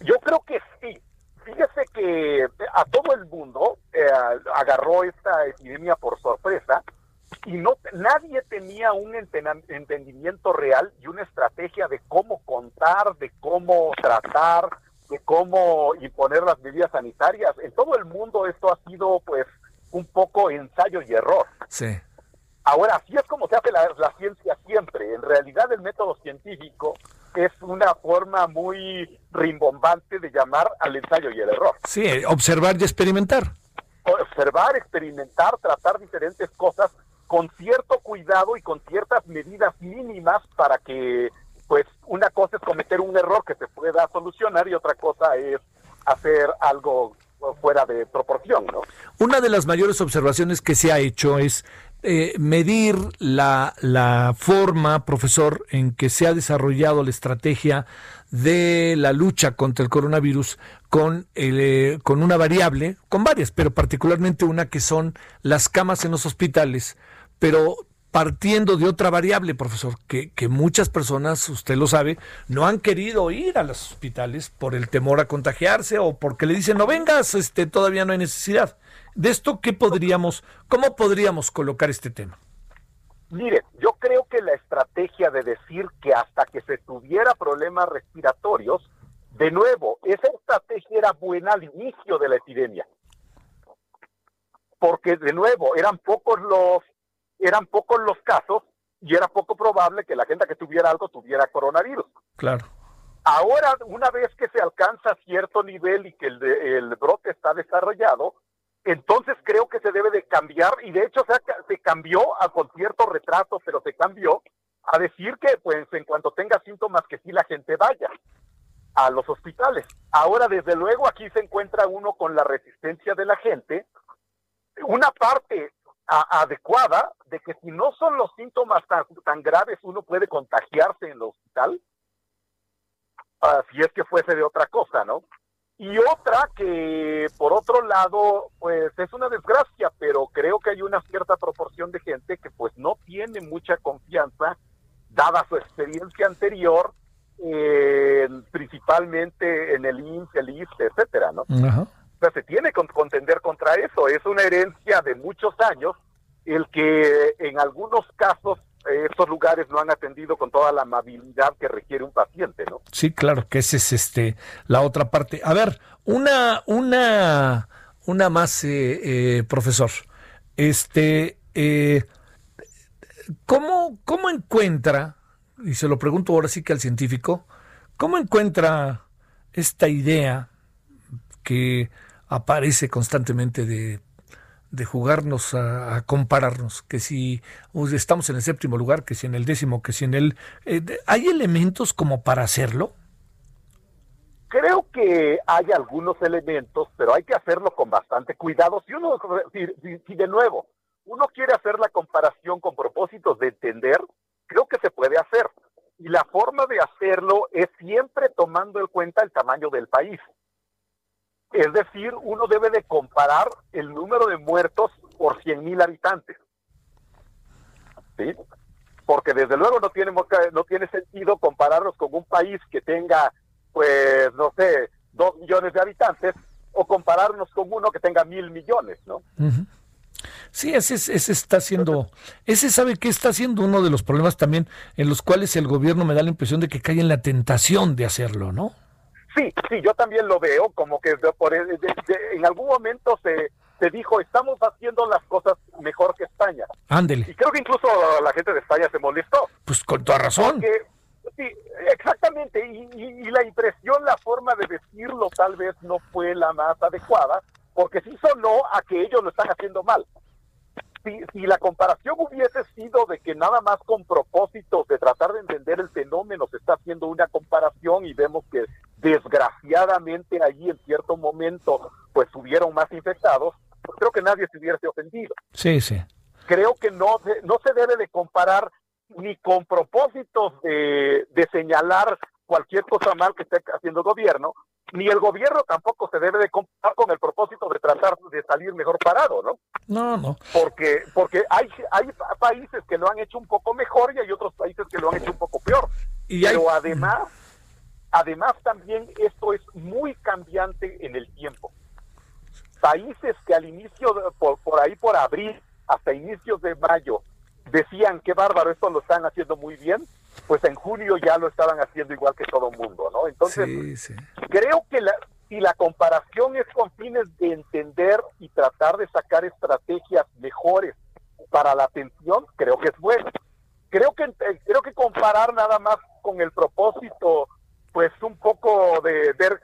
Yo creo que sí. Fíjese que a todo el mundo eh, agarró esta epidemia por sorpresa y no nadie tenía un entendimiento real y una estrategia de cómo contar, de cómo tratar, de cómo imponer las medidas sanitarias. En todo el mundo esto ha sido pues un poco ensayo y error. Sí. Ahora, así es como se hace la, la ciencia siempre. En realidad el método científico es una forma muy rimbombante de llamar al ensayo y el error. Sí, observar y experimentar. Observar, experimentar, tratar diferentes cosas con cierto cuidado y con ciertas medidas mínimas para que, pues, una cosa es cometer un error que se pueda solucionar y otra cosa es hacer algo fuera de proporción, ¿no? Una de las mayores observaciones que se ha hecho es eh, medir la, la forma, profesor, en que se ha desarrollado la estrategia de la lucha contra el coronavirus con, el, eh, con una variable, con varias, pero particularmente una que son las camas en los hospitales, pero partiendo de otra variable, profesor, que, muchas personas, usted lo sabe, no han querido ir a los hospitales por el temor a contagiarse o porque le dicen no vengas, este, todavía no hay necesidad. De esto, ¿qué podríamos, cómo podríamos colocar este tema? Mire, yo creo que la estrategia de decir que hasta que se tuviera problemas respiratorios, de nuevo, esa estrategia era buena al inicio de la epidemia. Porque de nuevo, eran pocos los eran pocos los casos y era poco probable que la gente que tuviera algo tuviera coronavirus. Claro. Ahora, una vez que se alcanza cierto nivel y que el, el brote está desarrollado, entonces creo que se debe de cambiar, y de hecho se, se cambió a, con cierto retraso, pero se cambió a decir que pues en cuanto tenga síntomas que sí la gente vaya a los hospitales. Ahora, desde luego, aquí se encuentra uno con la resistencia de la gente. Una parte a, adecuada de que si no son los síntomas tan, tan graves, uno puede contagiarse en el hospital, uh, si es que fuese de otra cosa, ¿no? Y otra que, por otro lado, pues es una desgracia, pero creo que hay una cierta proporción de gente que pues no tiene mucha confianza, dada su experiencia anterior, eh, principalmente en el IMSS, el ISSSTE, etcétera, ¿no? Ajá. Se tiene que contender contra eso. Es una herencia de muchos años el que en algunos casos estos lugares no han atendido con toda la amabilidad que requiere un paciente, ¿no? Sí, claro, que esa es este la otra parte. A ver, una una una más, eh, eh, profesor. Este, eh, ¿cómo, ¿cómo encuentra, y se lo pregunto ahora sí que al científico, cómo encuentra esta idea que aparece constantemente de de jugarnos a, compararnos, que si estamos en el séptimo lugar, que si en el décimo, que si en el... Eh, ¿Hay elementos como para hacerlo? Creo que hay algunos elementos, pero hay que hacerlo con bastante cuidado. Si uno, si, si de nuevo, uno quiere hacer la comparación con propósitos de entender, creo que se puede hacer. Y la forma de hacerlo es siempre tomando en cuenta el tamaño del país. Es decir, uno debe de comparar el número de muertos por 100 mil habitantes. ¿Sí? Porque desde luego no tiene, no tiene sentido compararnos con un país que tenga, pues, no sé, dos millones de habitantes o compararnos con uno que tenga mil millones, ¿no? Uh -huh. Sí, ese, ese está siendo, ese sabe que está siendo uno de los problemas también en los cuales el gobierno me da la impresión de que cae en la tentación de hacerlo, ¿no? Sí, sí, yo también lo veo como que de, por, de, de, en algún momento se, se dijo, estamos haciendo las cosas mejor que España. Ándele. Y creo que incluso la gente de España se molestó. Pues con toda razón. Porque, sí, exactamente. Y, y, y, la impresión, la forma de decirlo tal vez no fue la más adecuada, porque sí sonó a que ellos lo están haciendo mal. Si, si, la comparación hubiese sido de que nada más con propósitos de tratar de entender el fenómeno se está haciendo una comparación y vemos que desgraciadamente allí en cierto momento pues hubieron más infectados, pues creo que nadie se hubiese ofendido. Sí, sí. Creo que no, no se debe de comparar ni con propósitos de, de señalar cualquier cosa mal que esté haciendo el gobierno, ni el gobierno tampoco se debe de comparar con el propósito de tratar de salir mejor parado, ¿no? No, no. Porque, porque hay, hay países que lo han hecho un poco mejor y hay otros países que lo han hecho un poco peor. Y hay... Pero además, además también esto es muy cambiante en el tiempo. Países que al inicio, de, por, por ahí por abril, hasta inicios de mayo, decían que bárbaro, esto lo están haciendo muy bien, pues en junio ya lo estaban haciendo igual que todo el mundo, ¿no? Entonces, sí, sí. creo que la, si la comparación es con fines de entender y tratar de sacar estrategias mejores para la atención, creo que es bueno. Creo que creo que comparar nada más con el propósito, pues un poco de ver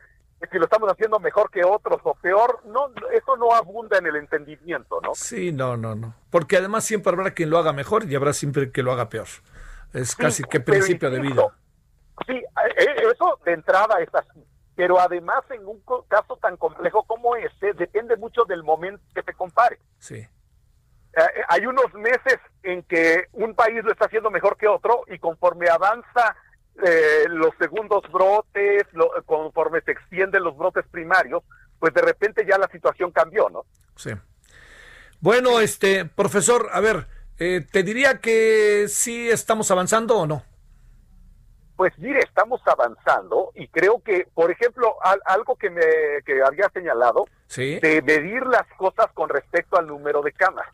si lo estamos haciendo mejor que otros o peor, no, eso no abunda en el entendimiento, ¿no? Sí, no, no, no. Porque además siempre habrá quien lo haga mejor y habrá siempre que lo haga peor. Es sí, casi que principio de vida. Sí, eso de entrada es así. Pero además, en un caso tan complejo como este, depende mucho del momento que te compare. Sí. Eh, hay unos meses en que un país lo está haciendo mejor que otro y conforme avanza eh, los segundos brotes, lo, conforme se extienden los brotes primarios, pues de repente ya la situación cambió, ¿no? Sí. Bueno, este, profesor, a ver, eh, te diría que sí estamos avanzando o no. Pues mire, estamos avanzando y creo que, por ejemplo, algo que me que había señalado, de medir las cosas con respecto al número de camas.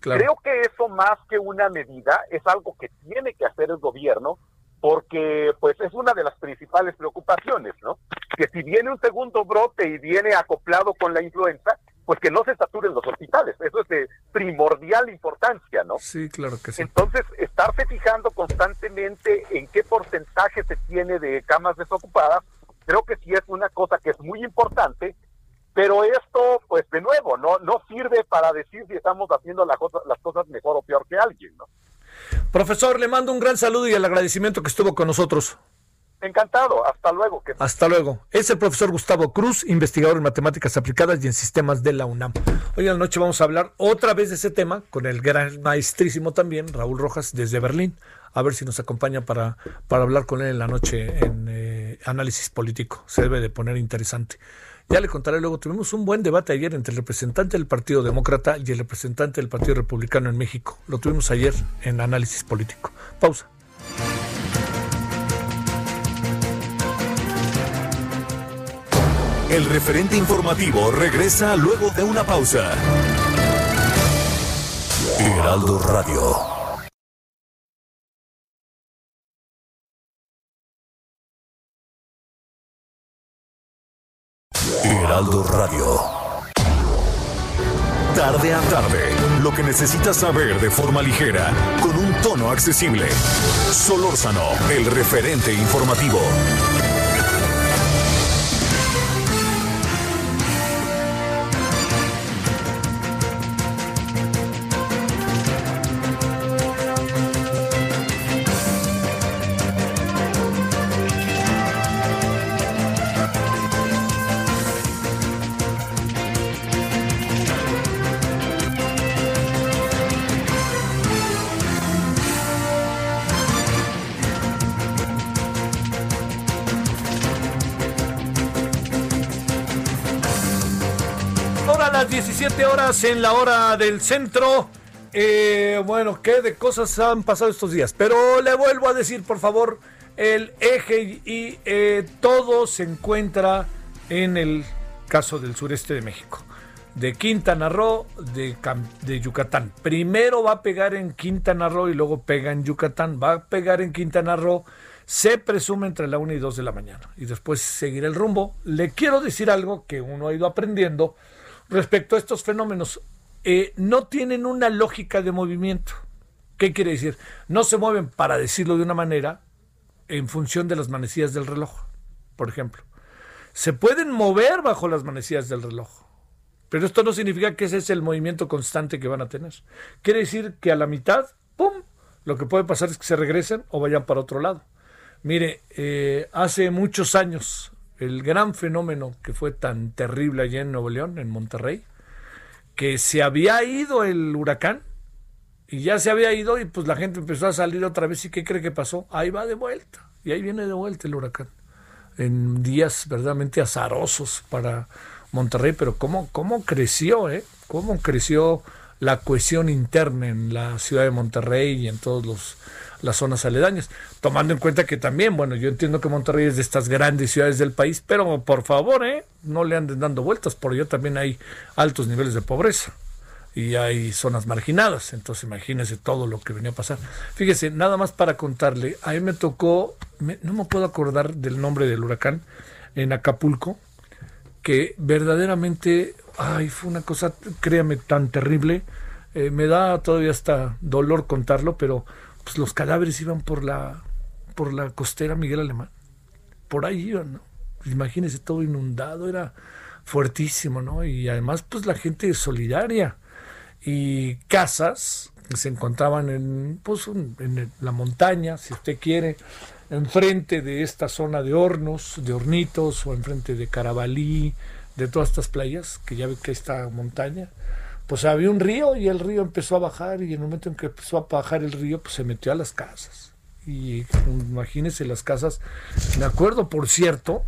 Creo que eso más que una medida es algo que tiene que hacer el gobierno porque pues es una de las principales preocupaciones, ¿no? Que si viene un segundo brote y viene acoplado con la influenza, pues que no se saturen los hospitales. Eso es de primordial importancia, ¿no? Sí, claro que sí. Entonces, estarse fijando constantemente en qué porcentaje se tiene de camas desocupadas, creo que sí es una cosa que es muy importante, pero esto, pues de nuevo, no, no sirve para decir si estamos haciendo las cosas mejor o peor que alguien, ¿no? Profesor, le mando un gran saludo y el agradecimiento que estuvo con nosotros. Encantado, hasta luego. Hasta luego. Es el profesor Gustavo Cruz, investigador en matemáticas aplicadas y en sistemas de la UNAM. Hoy en la noche vamos a hablar otra vez de ese tema con el gran maestrísimo también, Raúl Rojas, desde Berlín. A ver si nos acompaña para, para hablar con él en la noche en eh, análisis político. Se debe de poner interesante. Ya le contaré luego, tuvimos un buen debate ayer entre el representante del Partido Demócrata y el representante del Partido Republicano en México. Lo tuvimos ayer en análisis político. Pausa. El referente informativo regresa luego de una pausa. Heraldo Radio. Heraldo Radio. Tarde a tarde, lo que necesitas saber de forma ligera, con un tono accesible. Solórzano, el referente informativo. Horas en la hora del centro. Eh, bueno, ¿qué de cosas han pasado estos días? Pero le vuelvo a decir, por favor, el eje y eh, todo se encuentra en el caso del sureste de México. De Quintana Roo, de, de Yucatán. Primero va a pegar en Quintana Roo y luego pega en Yucatán. Va a pegar en Quintana Roo se presume entre la 1 y 2 de la mañana y después seguir el rumbo. Le quiero decir algo que uno ha ido aprendiendo respecto a estos fenómenos. Eh, no tienen una lógica de movimiento. ¿Qué quiere decir? No se mueven, para decirlo de una manera, en función de las manecillas del reloj, por ejemplo. Se pueden mover bajo las manecillas del reloj, pero esto no significa que ese es el movimiento constante que van a tener. Quiere decir que a la mitad, ¡pum!, lo que puede pasar es que se regresen o vayan para otro lado. Mire, eh, hace muchos años, el gran fenómeno que fue tan terrible allá en Nuevo León, en Monterrey, que se había ido el huracán y ya se había ido y pues la gente empezó a salir otra vez y ¿qué cree que pasó? Ahí va de vuelta y ahí viene de vuelta el huracán en días verdaderamente azarosos para Monterrey, pero cómo, cómo creció, ¿eh? Cómo creció la cohesión interna en la ciudad de Monterrey y en todos los las zonas aledañas. Tomando en cuenta que también, bueno, yo entiendo que Monterrey es de estas grandes ciudades del país, pero por favor, ¿eh? no le anden dando vueltas, por ello también hay altos niveles de pobreza y hay zonas marginadas. Entonces imagínese todo lo que venía a pasar. Fíjese, nada más para contarle, a mí me tocó, no me puedo acordar del nombre del huracán, en Acapulco, que verdaderamente, ay, fue una cosa, créame, tan terrible. Eh, me da todavía hasta dolor contarlo, pero pues los cadáveres iban por la, por la costera Miguel Alemán. Por ahí iban, ¿no? Imagínense todo inundado, era fuertísimo, ¿no? Y además, pues la gente solidaria. Y casas que se encontraban en, pues, en la montaña, si usted quiere, enfrente de esta zona de hornos, de hornitos, o enfrente de Carabalí, de todas estas playas, que ya ve que esta montaña, pues había un río y el río empezó a bajar y en el momento en que empezó a bajar el río, pues se metió a las casas. Y imagínense las casas. Me acuerdo, por cierto,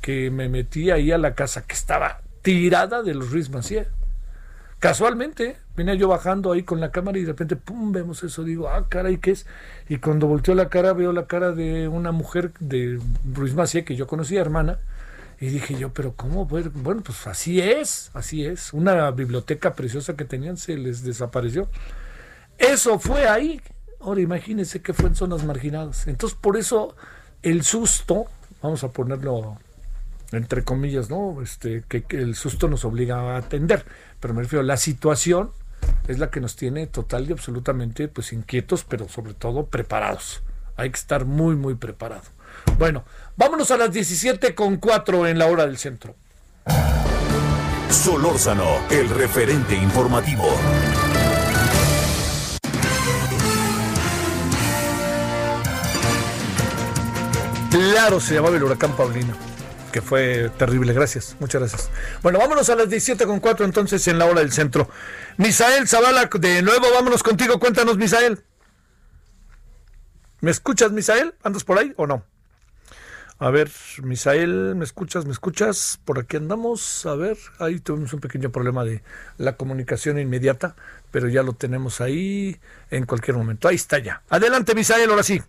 que me metí ahí a la casa que estaba tirada de los Ruiz Macié. Casualmente, venía yo bajando ahí con la cámara y de repente, pum, vemos eso. Digo, ah, caray, ¿qué es? Y cuando volteó la cara, veo la cara de una mujer de Ruiz Macié, que yo conocía, hermana. Y dije yo, pero ¿cómo? Bueno, pues así es, así es. Una biblioteca preciosa que tenían se les desapareció. Eso fue ahí. Ahora imagínense que fue en zonas marginadas. Entonces, por eso el susto, vamos a ponerlo entre comillas, ¿no? Este, que, el susto nos obliga a atender. Pero me refiero, la situación es la que nos tiene total y absolutamente pues inquietos, pero sobre todo preparados. Hay que estar muy, muy preparado. Bueno, vámonos a las 17 con 4 en la hora del centro. Solórzano, el referente informativo. Claro, se llamaba el huracán Paulino que fue terrible. Gracias, muchas gracias. Bueno, vámonos a las 17 con 4 entonces en la hora del centro. Misael Zavala, de nuevo, vámonos contigo. Cuéntanos, Misael. ¿Me escuchas, Misael? ¿Andas por ahí o no? A ver, Misael, ¿me escuchas? ¿Me escuchas? Por aquí andamos. A ver, ahí tuvimos un pequeño problema de la comunicación inmediata, pero ya lo tenemos ahí en cualquier momento. Ahí está ya. Adelante, Misael, ahora sí.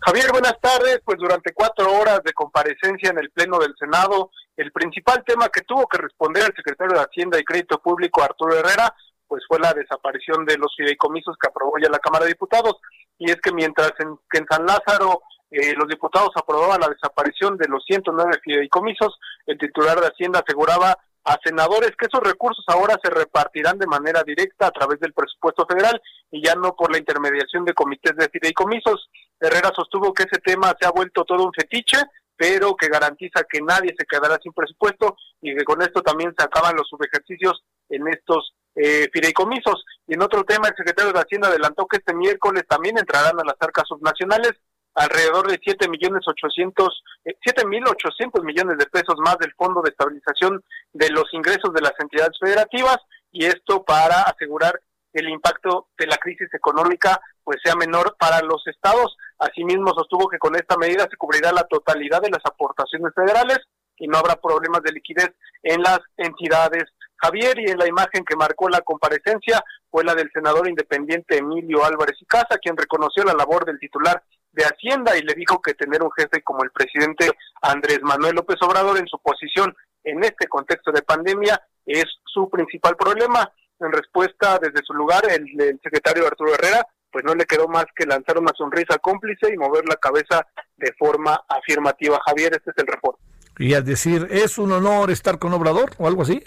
Javier, buenas tardes. Pues durante cuatro horas de comparecencia en el Pleno del Senado, el principal tema que tuvo que responder el secretario de Hacienda y Crédito Público, Arturo Herrera, pues fue la desaparición de los fideicomisos que aprobó ya la Cámara de Diputados. Y es que mientras en, que en San Lázaro eh, los diputados aprobaban la desaparición de los 109 fideicomisos, el titular de Hacienda aseguraba a senadores que esos recursos ahora se repartirán de manera directa a través del presupuesto federal y ya no por la intermediación de comités de fideicomisos. Herrera sostuvo que ese tema se ha vuelto todo un fetiche, pero que garantiza que nadie se quedará sin presupuesto y que con esto también se acaban los subejercicios en estos eh, fideicomisos. Y en otro tema, el secretario de Hacienda adelantó que este miércoles también entrarán a las arcas subnacionales alrededor de siete millones ochocientos eh, siete mil ochocientos millones de pesos más del Fondo de Estabilización de los Ingresos de las entidades federativas y esto para asegurar que el impacto de la crisis económica pues sea menor para los estados. Asimismo sostuvo que con esta medida se cubrirá la totalidad de las aportaciones federales y no habrá problemas de liquidez en las entidades. Javier y en la imagen que marcó la comparecencia fue la del senador independiente Emilio Álvarez y Casa, quien reconoció la labor del titular de Hacienda y le dijo que tener un jefe como el presidente Andrés Manuel López Obrador en su posición en este contexto de pandemia es su principal problema. En respuesta desde su lugar, el, secretario Arturo Herrera, pues no le quedó más que lanzar una sonrisa cómplice y mover la cabeza de forma afirmativa. Javier, este es el reporte. Y al decir, ¿es un honor estar con Obrador o algo así?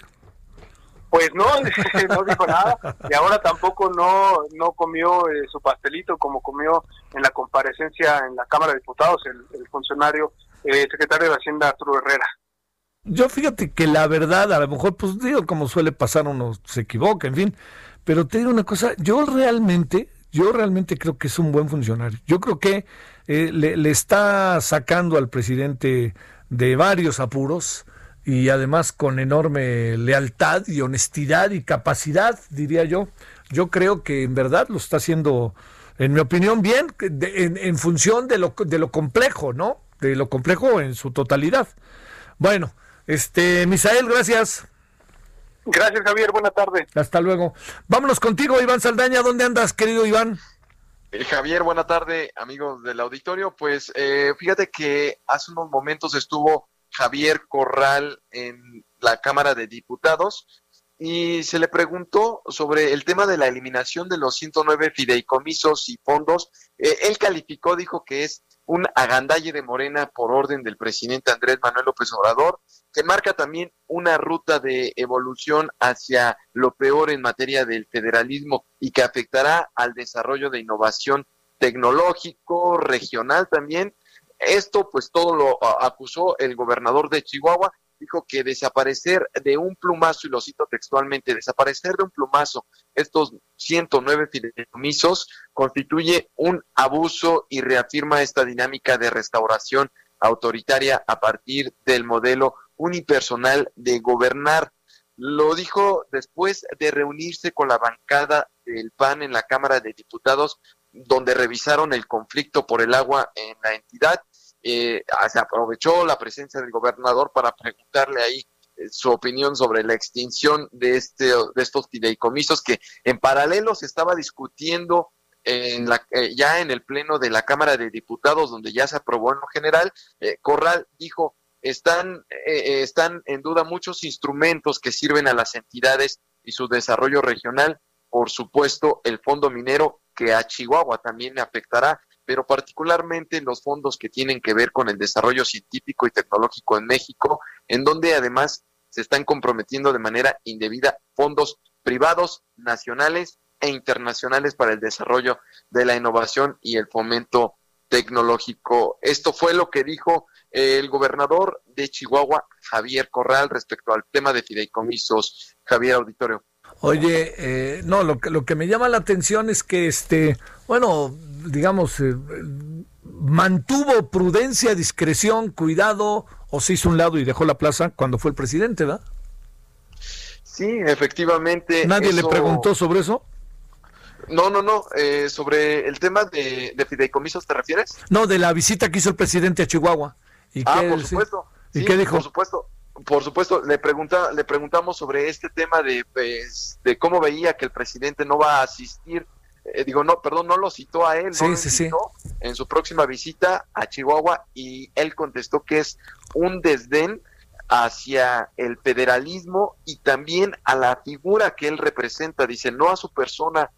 Pues no, no dijo nada y ahora tampoco no, no comió eh, su pastelito como comió en la comparecencia en la Cámara de Diputados el, funcionario eh, secretario de Hacienda Arturo Herrera. Yo fíjate que la verdad, a lo mejor, pues digo, como suele pasar, uno se equivoca, en fin, pero te digo una cosa, yo realmente, yo realmente creo que es un buen funcionario. Yo creo que eh, le, le está sacando al presidente de varios apuros y además con enorme lealtad y honestidad y capacidad, diría yo. Yo creo que en verdad lo está haciendo, en mi opinión, bien, en, función de lo, de lo complejo, ¿no? De lo complejo en su totalidad. Bueno, este, Misael, gracias. Gracias, Javier. Buena tarde. Hasta luego. Vámonos contigo, Iván Saldaña. ¿Dónde andas, querido Iván? Eh, Javier, buena tarde, amigos del auditorio. Pues eh, fíjate que hace unos momentos estuvo Javier Corral en la Cámara de Diputados y se le preguntó sobre el tema de la eliminación de los 109 fideicomisos y fondos. Eh, él calificó, dijo que es un agandalle de Morena por orden del presidente Andrés Manuel López Obrador, que marca también una ruta de evolución hacia lo peor en materia del federalismo y que afectará al desarrollo de innovación tecnológico, regional también, esto pues todo lo acusó el gobernador de Chihuahua, dijo que desaparecer de un plumazo, y lo cito textualmente, desaparecer de un plumazo estos 109 fideicomisos constituye un abuso y reafirma esta dinámica de restauración autoritaria a partir del modelo unipersonal de gobernar. Lo dijo después de reunirse con la bancada del PAN en la Cámara de Diputados donde revisaron el conflicto por el agua en la entidad. Eh, se aprovechó la presencia del gobernador para preguntarle ahí su opinión sobre la extinción de, este, de estos fideicomisos que en paralelo se estaba discutiendo en la, eh, ya en el pleno de la Cámara de Diputados, donde ya se aprobó en lo general, eh, Corral dijo, están, eh, están en duda muchos instrumentos que sirven a las entidades y su desarrollo regional, por supuesto, el fondo minero que a Chihuahua también le afectará, pero particularmente los fondos que tienen que ver con el desarrollo científico y tecnológico en México, en donde además se están comprometiendo de manera indebida fondos privados, nacionales e internacionales para el desarrollo de la innovación y el fomento tecnológico. Esto fue lo que dijo el gobernador de Chihuahua, Javier Corral, respecto al tema de fideicomisos. Javier Auditorio. Oye, eh, no, lo que, lo que me llama la atención es que, este, bueno, digamos, eh, mantuvo prudencia, discreción, cuidado, o se hizo un lado y dejó la plaza cuando fue el presidente, ¿verdad? Sí, efectivamente. ¿Nadie le preguntó sobre eso? No, no, no. Eh, sobre el tema de, fideicomisos, ¿te refieres? No, de la visita que hizo el presidente a Chihuahua. ¿Y ah, por supuesto. ¿Y qué dijo? Por supuesto. Por supuesto, le pregunta, le preguntamos sobre este tema de, pues, de cómo veía que el presidente no va a asistir. Eh, digo, no, perdón, no lo citó a él, sí, sí, sí. en su próxima visita a Chihuahua y él contestó que es un desdén hacia el federalismo y también a la figura que él representa. Dice, no a su persona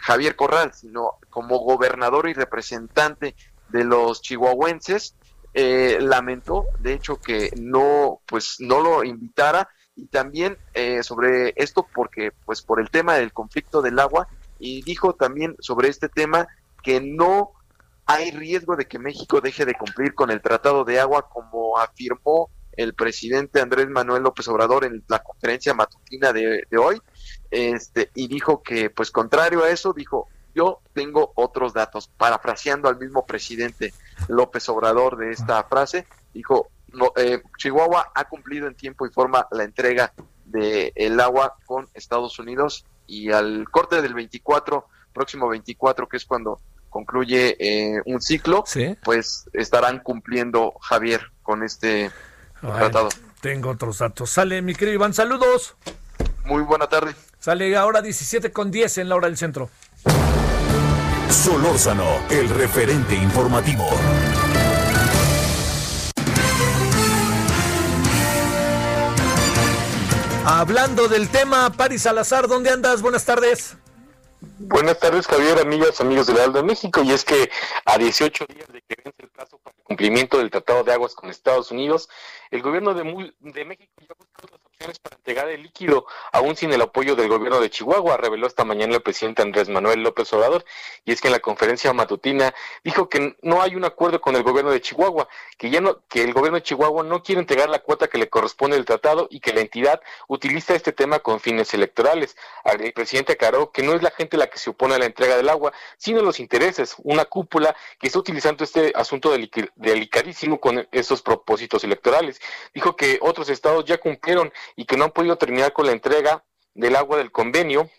Javier Corral, sino como gobernador y representante de los chihuahuenses, eh, lamentó, de hecho, que no, pues, no lo invitara. Y también eh, sobre esto porque, pues, por el tema del conflicto del agua y dijo también sobre este tema que no hay riesgo de que México deje de cumplir con el Tratado de Agua como afirmó el presidente Andrés Manuel López Obrador en la conferencia matutina de, de hoy. Este, y dijo que, pues contrario a eso, dijo, yo tengo otros datos, parafraseando al mismo presidente López Obrador de esta frase, dijo, no, eh, Chihuahua ha cumplido en tiempo y forma la entrega del el agua con Estados Unidos y al corte del 24, próximo 24, que es cuando concluye eh, un ciclo, pues estarán cumpliendo Javier con este tratado. Tengo otros datos. Sale, mi querido Iván, saludos. Muy buena tarde. Sale ahora 17 con 10 en la hora del centro. Solórzano, el referente informativo. Hablando del tema, Paris Salazar, ¿dónde andas? Buenas tardes. Buenas tardes, Javier, amigas, amigos del Aldo de México. Y es que a 18 días de que vence el plazo para el cumplimiento del Tratado de Aguas con Estados Unidos, el gobierno de, de México ya busca otras para entregar el líquido, aún sin el apoyo del gobierno de Chihuahua, reveló esta mañana el presidente Andrés Manuel López Obrador. Y es que en la conferencia matutina dijo que no hay un acuerdo con el gobierno de Chihuahua, que ya no, que el gobierno de Chihuahua no quiere entregar la cuota que le corresponde del tratado y que la entidad utiliza este tema con fines electorales. El presidente aclaró que no es la gente la que se opone a la entrega del agua, sino los intereses, una cúpula que está utilizando este asunto delicadísimo con esos propósitos electorales. Dijo que otros estados ya cumplieron y que no han podido terminar con la entrega del agua del convenio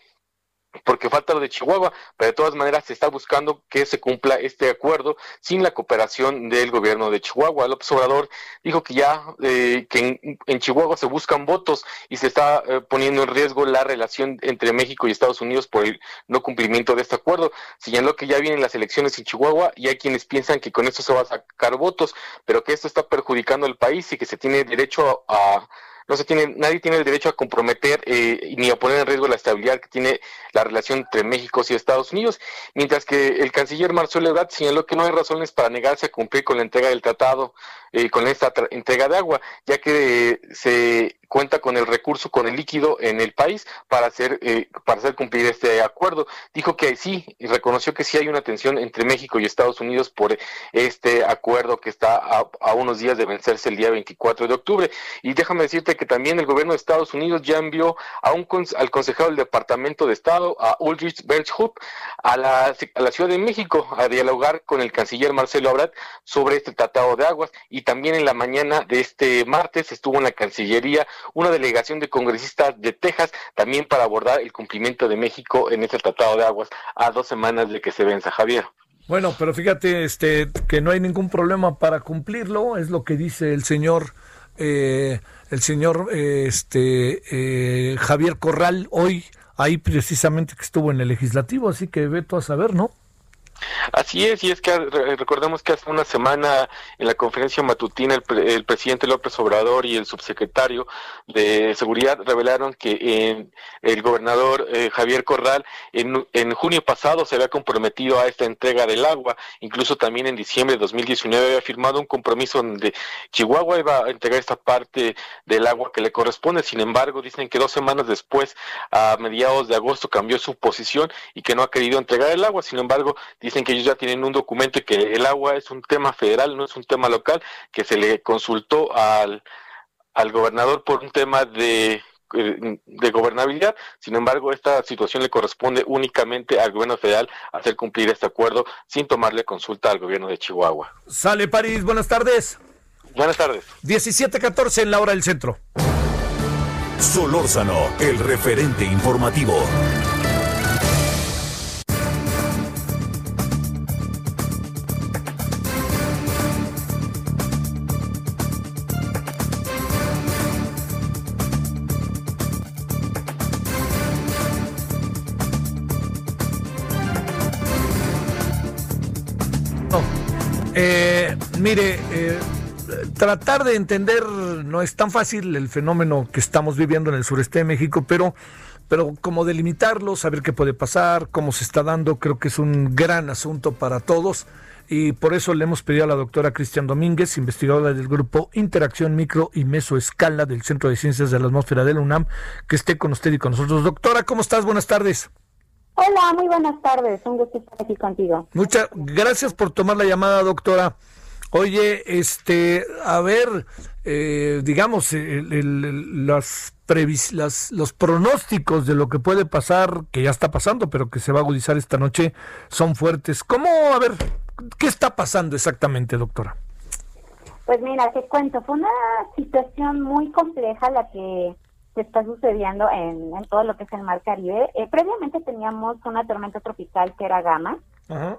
porque falta lo de Chihuahua, pero de todas maneras se está buscando que se cumpla este acuerdo sin la cooperación del gobierno de Chihuahua. López Obrador dijo que ya eh, que en, Chihuahua se buscan votos y se está eh, poniendo en riesgo la relación entre México y Estados Unidos por el no cumplimiento de este acuerdo. Señaló que ya vienen las elecciones en Chihuahua y hay quienes piensan que con esto se va a sacar votos, pero que esto está perjudicando al país y que se tiene derecho a no se tiene, nadie tiene el derecho a comprometer eh, ni a poner en riesgo la estabilidad que tiene la relación entre México y Estados Unidos, mientras que el canciller Marcelo Ebrard señaló que no hay razones para negarse a cumplir con la entrega del tratado, eh, con esta entrega de agua, ya que se cuenta con el recurso, con el líquido en el país para hacer, eh, para hacer cumplir este acuerdo. Dijo que sí, y reconoció que sí hay una tensión entre México y Estados Unidos por este acuerdo que está a, unos días de vencerse el día 24 de octubre. Y déjame decirte que también el gobierno de Estados Unidos ya envió a un al consejero del Departamento de Estado, a Ulrich Berchhut, a la, a la Ciudad de México a dialogar con el canciller Marcelo Abrat sobre este tratado de aguas. Y también en la mañana de este martes estuvo en la Cancillería una delegación de congresistas de Texas también para abordar el cumplimiento de México en este tratado de aguas a dos semanas de que se venza Javier. Bueno, pero fíjate este, que no hay ningún problema para cumplirlo, es lo que dice el señor eh, el señor eh, este eh, Javier Corral hoy ahí precisamente que estuvo en el legislativo, así que ve a saber, ¿no? Así es, y es que recordemos que hace una semana en la conferencia matutina el, presidente López Obrador y el subsecretario de Seguridad revelaron que el gobernador eh, Javier Corral en, en, junio pasado se había comprometido a esta entrega del agua, incluso también en diciembre de 2019 había firmado un compromiso donde Chihuahua iba a entregar esta parte del agua que le corresponde, sin embargo dicen que dos semanas después, a mediados de agosto, cambió su posición y que no ha querido entregar el agua, sin embargo dicen que ellos ya tienen un documento y que el agua es un tema federal, no es un tema local, que se le consultó al, al gobernador por un tema de eh, de gobernabilidad. Sin embargo, esta situación le corresponde únicamente al gobierno federal hacer cumplir este acuerdo sin tomarle consulta al gobierno de Chihuahua. Sale París, buenas tardes. Buenas tardes. 17:14 en la hora del centro. Solórzano, el referente informativo. Mire, eh, tratar de entender no es tan fácil el fenómeno que estamos viviendo en el sureste de México, pero, pero como delimitarlo, saber qué puede pasar, cómo se está dando, creo que es un gran asunto para todos. Y por eso le hemos pedido a la doctora Cristian Domínguez, investigadora del grupo Interacción Micro y Mesoescala del Centro de Ciencias de la Atmósfera de la UNAM, que esté con usted y con nosotros. Doctora, ¿cómo estás? Buenas tardes. Hola, muy buenas tardes. Un gusto estar aquí contigo. Muchas gracias por tomar la llamada, doctora. Oye, este, a ver, eh, digamos, las, las, los pronósticos de lo que puede pasar, que ya está pasando, pero que se va a agudizar esta noche, son fuertes. ¿Cómo, a ver, qué está pasando exactamente, doctora? Pues mira, te cuento, fue una situación muy compleja la que que está sucediendo en, todo lo que es el Mar Caribe. Eh, previamente teníamos una tormenta tropical que era Gama,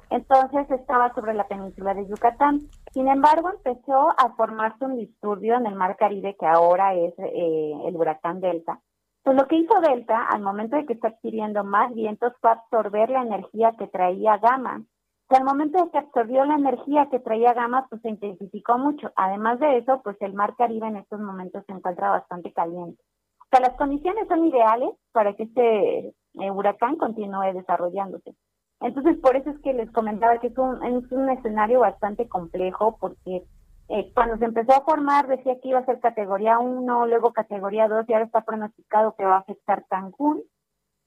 entonces estaba sobre la península de Yucatán. Sin embargo, empezó a formarse un disturbio en el Mar Caribe que ahora es eh, el huracán Delta. Pues lo que hizo Delta, al momento de que está adquiriendo más vientos, fue absorber la energía que traía Gama. al momento de que absorbió la energía que traía Gama, pues se intensificó mucho. Además de eso, pues el Mar Caribe en estos momentos se encuentra bastante caliente las condiciones son ideales para que este eh, huracán continúe desarrollándose. Entonces, por eso es que les comentaba que es un, es un escenario bastante complejo, porque eh, cuando se empezó a formar decía que iba a ser categoría 1, luego categoría 2, y ahora está pronosticado que va a afectar Cancún,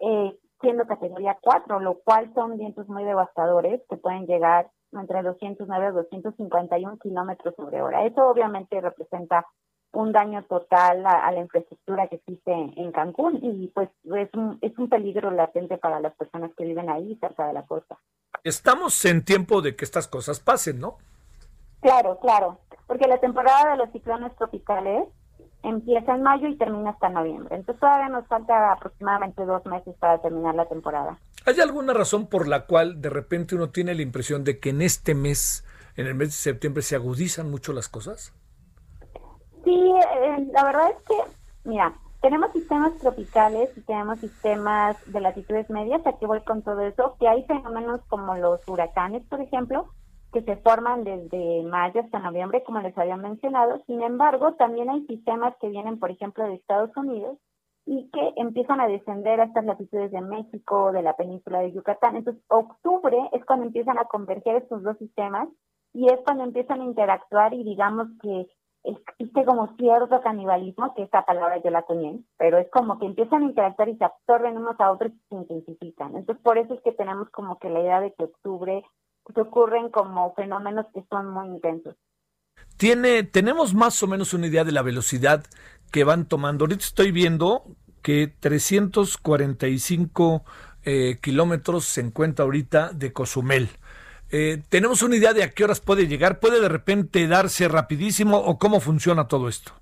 eh, siendo categoría 4, lo cual son vientos muy devastadores que pueden llegar entre 209 y 251 kilómetros sobre hora. Eso obviamente representa un daño total a, la infraestructura que existe en Cancún y pues es un, es un peligro latente para las personas que viven ahí cerca de la costa. Estamos en tiempo de que estas cosas pasen, ¿no? Claro, claro, porque la temporada de los ciclones tropicales empieza en mayo y termina hasta noviembre. Entonces todavía nos falta aproximadamente dos meses para terminar la temporada. ¿Hay alguna razón por la cual de repente uno tiene la impresión de que en este mes, en el mes de septiembre, se agudizan mucho las cosas? Sí, eh, la verdad es que, mira, tenemos sistemas tropicales y tenemos sistemas de latitudes medias, aquí voy con todo eso, que hay fenómenos como los huracanes, por ejemplo, que se forman desde mayo hasta noviembre, como les había mencionado. Sin embargo, también hay sistemas que vienen, por ejemplo, de Estados Unidos y que empiezan a descender a estas latitudes de México, de la península de Yucatán. Entonces, octubre es cuando empiezan a converger estos dos sistemas y es cuando empiezan a interactuar y digamos que existe como cierto canibalismo, que esta palabra yo la tenía, pero es como que empiezan a interactuar y se absorben unos a otros y se intensifican. Entonces, por eso es que tenemos como que la idea de que octubre se ocurren como fenómenos que son muy intensos. Tiene, tenemos más o menos una idea de la velocidad que van tomando. Ahorita estoy viendo que 345 eh, kilómetros se encuentra ahorita de Cozumel. Eh, ¿Tenemos una idea de a qué horas puede llegar? ¿Puede de repente darse rapidísimo o cómo funciona todo esto?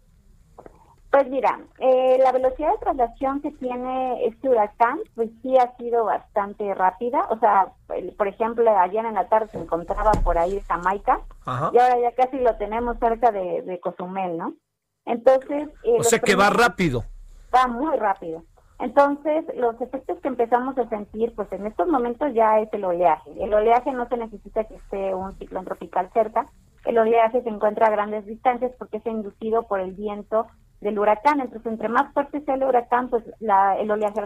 Pues mira, eh, la velocidad de traslación que tiene este huracán, pues sí ha sido bastante rápida. O sea, por ejemplo, ayer en la tarde se encontraba por ahí Jamaica y ahora ya casi lo tenemos cerca de, Cozumel, ¿no? Entonces... o sea que va rápido. Va muy rápido. Entonces, los efectos que empezamos a sentir, pues en estos momentos ya es el oleaje. El oleaje no se necesita que esté un ciclón tropical cerca. El oleaje se encuentra a grandes distancias porque es inducido por el viento del huracán. Entonces, entre más fuerte sea el huracán, pues la, el oleaje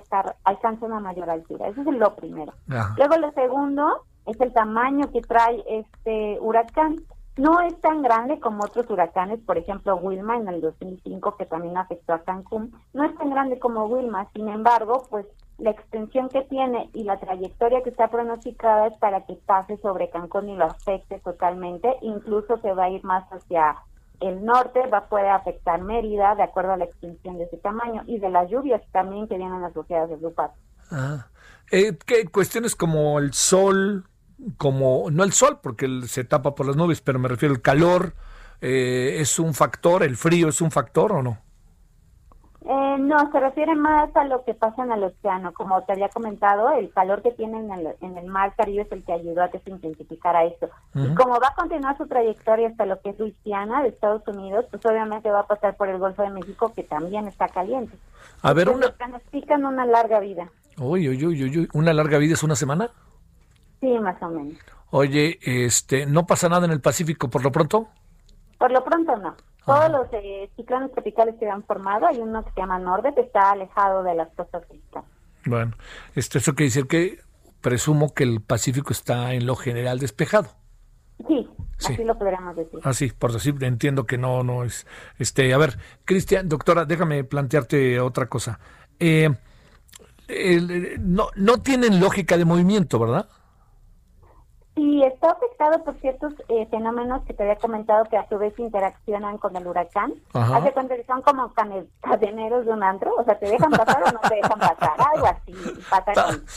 alcanza una mayor altura. Eso es lo primero. Luego, lo segundo es el tamaño que trae este huracán. No es tan grande como otros huracanes, por ejemplo Wilma en el 2005 que también afectó a Cancún, no es tan grande como Wilma, sin embargo, pues la extensión que tiene y la trayectoria que está pronosticada es para que pase sobre Cancún y lo afecte totalmente, incluso se va a ir más hacia el norte, va poder afectar Mérida de acuerdo a la extensión de ese tamaño y de las lluvias también que vienen asociadas al paso. Ah. Eh, ¿qué cuestiones como el sol, como, no el sol, porque se tapa por las nubes, pero me refiero al calor, eh, ¿es un factor? ¿El frío es un factor o no? Eh, no, se refiere más a lo que pasa en el océano. Como te había comentado, el calor que tiene en el, en el mar Caribe es el que ayudó a que se intensificara esto. Y como va a continuar su trayectoria hasta lo que es Luisiana, de Estados Unidos, pues obviamente va a pasar por el Golfo de México, que también está caliente. A ver, una... Pronostican una larga vida. Uy, uy, uy, uy, ¿una larga vida es una semana? Sí, más o menos. Oye, este, ¿no pasa nada en el Pacífico por lo pronto? Por lo pronto no. Todos los eh, ciclones tropicales que han formado, hay uno que se llama Norde, que está alejado de las costas mexicanas. Bueno, esto eso quiere decir que presumo que el Pacífico está en lo general despejado. Sí, así lo podríamos decir. Así, por decir, entiendo que no, no es. Este, a ver, Cristian, doctora, déjame plantearte otra cosa. Eh, no, no tienen lógica de movimiento, ¿verdad? Sí, está afectado por ciertos eh, fenómenos que te había comentado que a su vez interaccionan con el huracán. Hace cuenta que son como cadeneros de un antro, o sea, te dejan pasar o no te dejan pasar, algo así.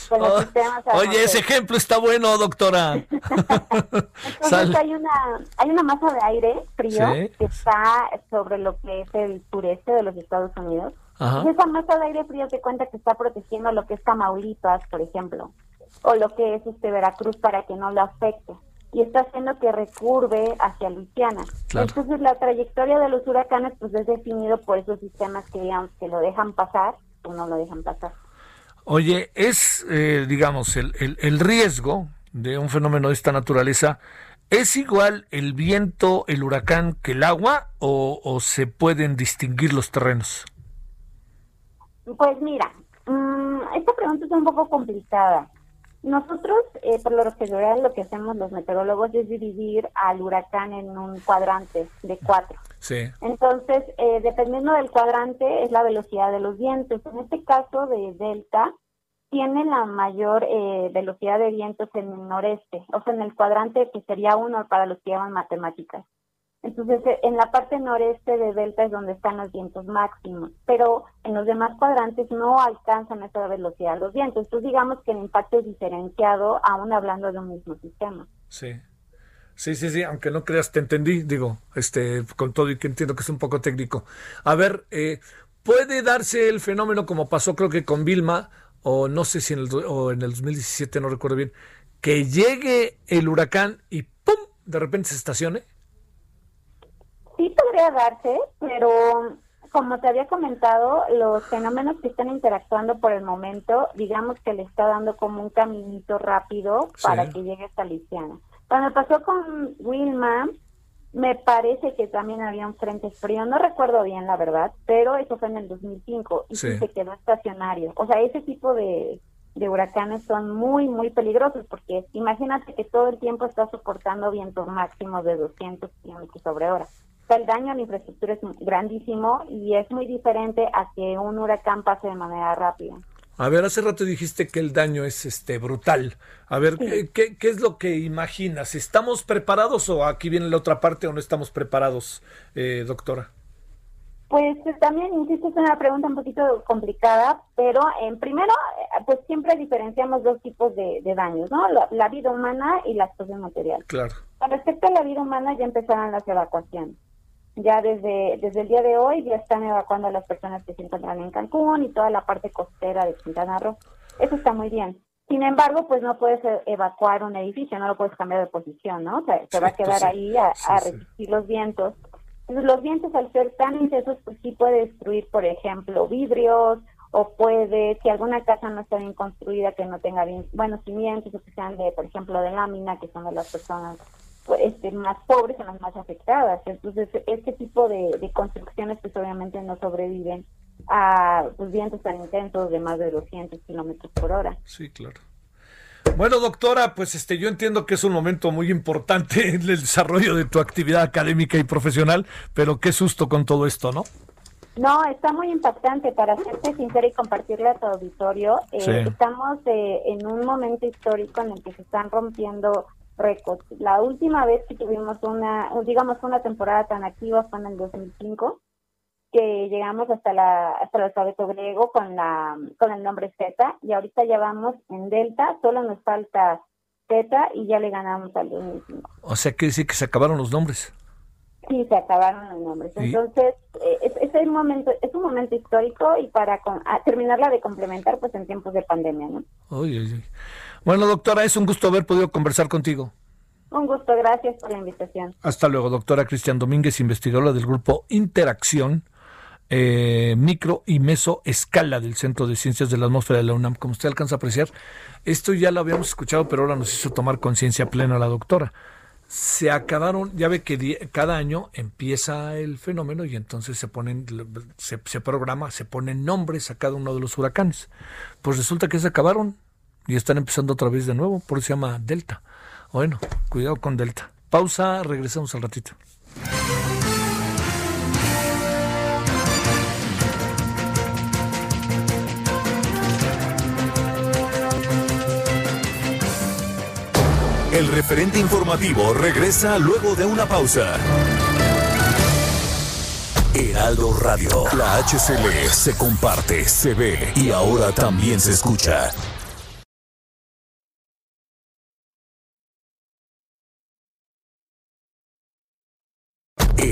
con, los oh, sistemas oye, ese ejemplo está bueno, doctora. Entonces hay una, hay una masa de aire frío que está sobre lo que es el sureste de los Estados Unidos. Y esa masa de aire frío te cuenta que está protegiendo lo que es Tamaulipas, por ejemplo o lo que es este Veracruz para que no lo afecte y está haciendo que recurve hacia Luisiana. Entonces la trayectoria de los huracanes pues es definido por esos sistemas que digamos que lo dejan pasar o no lo dejan pasar. Oye, es eh, digamos el, el, riesgo de un fenómeno de esta naturaleza ¿Es igual el viento, el huracán que el agua o, o se pueden distinguir los terrenos? Pues mira, mm, esta pregunta es un poco complicada. Nosotros, eh, por lo general, lo que hacemos los meteorólogos es dividir al huracán en un cuadrante de cuatro. Sí. Entonces, eh, dependiendo del cuadrante, es la velocidad de los vientos. En este caso de Delta, tiene la mayor eh, velocidad de vientos en el noreste, o sea, en el cuadrante que sería uno para los que llaman matemáticas. Entonces, eh, en la parte noreste de Delta es donde están los vientos máximos, pero en los demás cuadrantes no alcanzan esa velocidad los vientos. Entonces, digamos que el impacto es diferenciado, aún hablando de un mismo sistema. Sí. Sí, sí, sí, aunque no creas, te entendí, digo, este, con todo y que entiendo que es un poco técnico. A ver, eh, ¿puede darse el fenómeno como pasó creo que con Vilma, o no sé si en el, o en el 2017, no recuerdo bien, que llegue el huracán y ¡pum! de repente se estacione? Sí podría darse, pero como te había comentado, los fenómenos que están interactuando por el momento, digamos que le está dando como un caminito rápido para que llegue hasta Luisiana. Cuando pasó con Wilma, me parece que también había un frente frío, no recuerdo bien la verdad, pero eso fue en el 2005 y se quedó estacionario. O sea, ese tipo de, de huracanes son muy, muy peligrosos porque imagínate que todo el tiempo está soportando vientos máximos de 200 kilómetros sobre hora el daño a la infraestructura es grandísimo y es muy diferente a que un huracán pase de manera rápida. A ver, hace rato dijiste que el daño es este brutal. A ver, ¿qué, ¿qué, es lo que imaginas? ¿Estamos preparados o aquí viene la otra parte o no estamos preparados, eh, doctora? Pues también, insisto, es una pregunta un poquito complicada, pero en primero, eh, pues siempre diferenciamos dos tipos de, daños, ¿no? La, vida humana y la explosión material. Claro. Con respecto a la vida humana, ya empezaron las evacuaciones ya desde, desde el día de hoy ya están evacuando a las personas que se encuentran en Cancún y toda la parte costera de Quintana Roo. Eso está muy bien. Sin embargo, pues no puedes e, evacuar un edificio, no lo puedes cambiar de posición, ¿no? O sea, se va a quedar ahí a, resistir los vientos. Entonces, los vientos al ser tan intensos, pues sí puede destruir, por ejemplo, vidrios, o puede, si alguna casa no está bien construida, que no tenga bien buenos cimientos, o que sean de, por ejemplo, de lámina, que son de las personas este, más pobres, son las más afectadas. Entonces, este tipo de, de construcciones, pues obviamente no sobreviven a pues, vientos tan intensos de más de 200 kilómetros por hora. Sí, claro. Bueno, doctora, pues este, yo entiendo que es un momento muy importante en el desarrollo de tu actividad académica y profesional, pero qué susto con todo esto, ¿no? No, está muy impactante, para serte sincera y compartirle a tu auditorio. Eh, estamos eh, en un momento histórico en el que se están rompiendo récords. La última vez que tuvimos una, digamos, una temporada tan activa fue en el 2005 que llegamos hasta la hasta el alfabeto griego con la con el nombre Z y ahorita ya vamos en delta, solo nos falta Z y ya le ganamos al 2005. O sea, que decir que se acabaron los nombres. Sí, se acabaron los nombres. Entonces, eh, es, es, momento, es un momento histórico y para terminarla de complementar, pues en tiempos de pandemia, ¿no? Bueno, doctora, es un gusto haber podido conversar contigo. Un gusto, gracias por la invitación. Hasta luego, doctora Cristian Domínguez, investigadora del grupo Interacción eh, micro y mesoescala del Centro de Ciencias de la Atmósfera de la UNAM. Como usted alcanza a apreciar, esto ya lo habíamos escuchado, pero ahora nos hizo tomar conciencia plena la doctora. Se acabaron, ya ve que cada año empieza el fenómeno y entonces se ponen, se, se programa, se ponen nombres a cada uno de los huracanes. Pues resulta que se acabaron y están empezando otra vez de nuevo, por eso se llama Delta. Bueno, cuidado con Delta. Pausa, regresamos al ratito. El referente informativo regresa luego de una pausa. Heraldo Radio, la HCL se comparte, se ve y ahora también se escucha.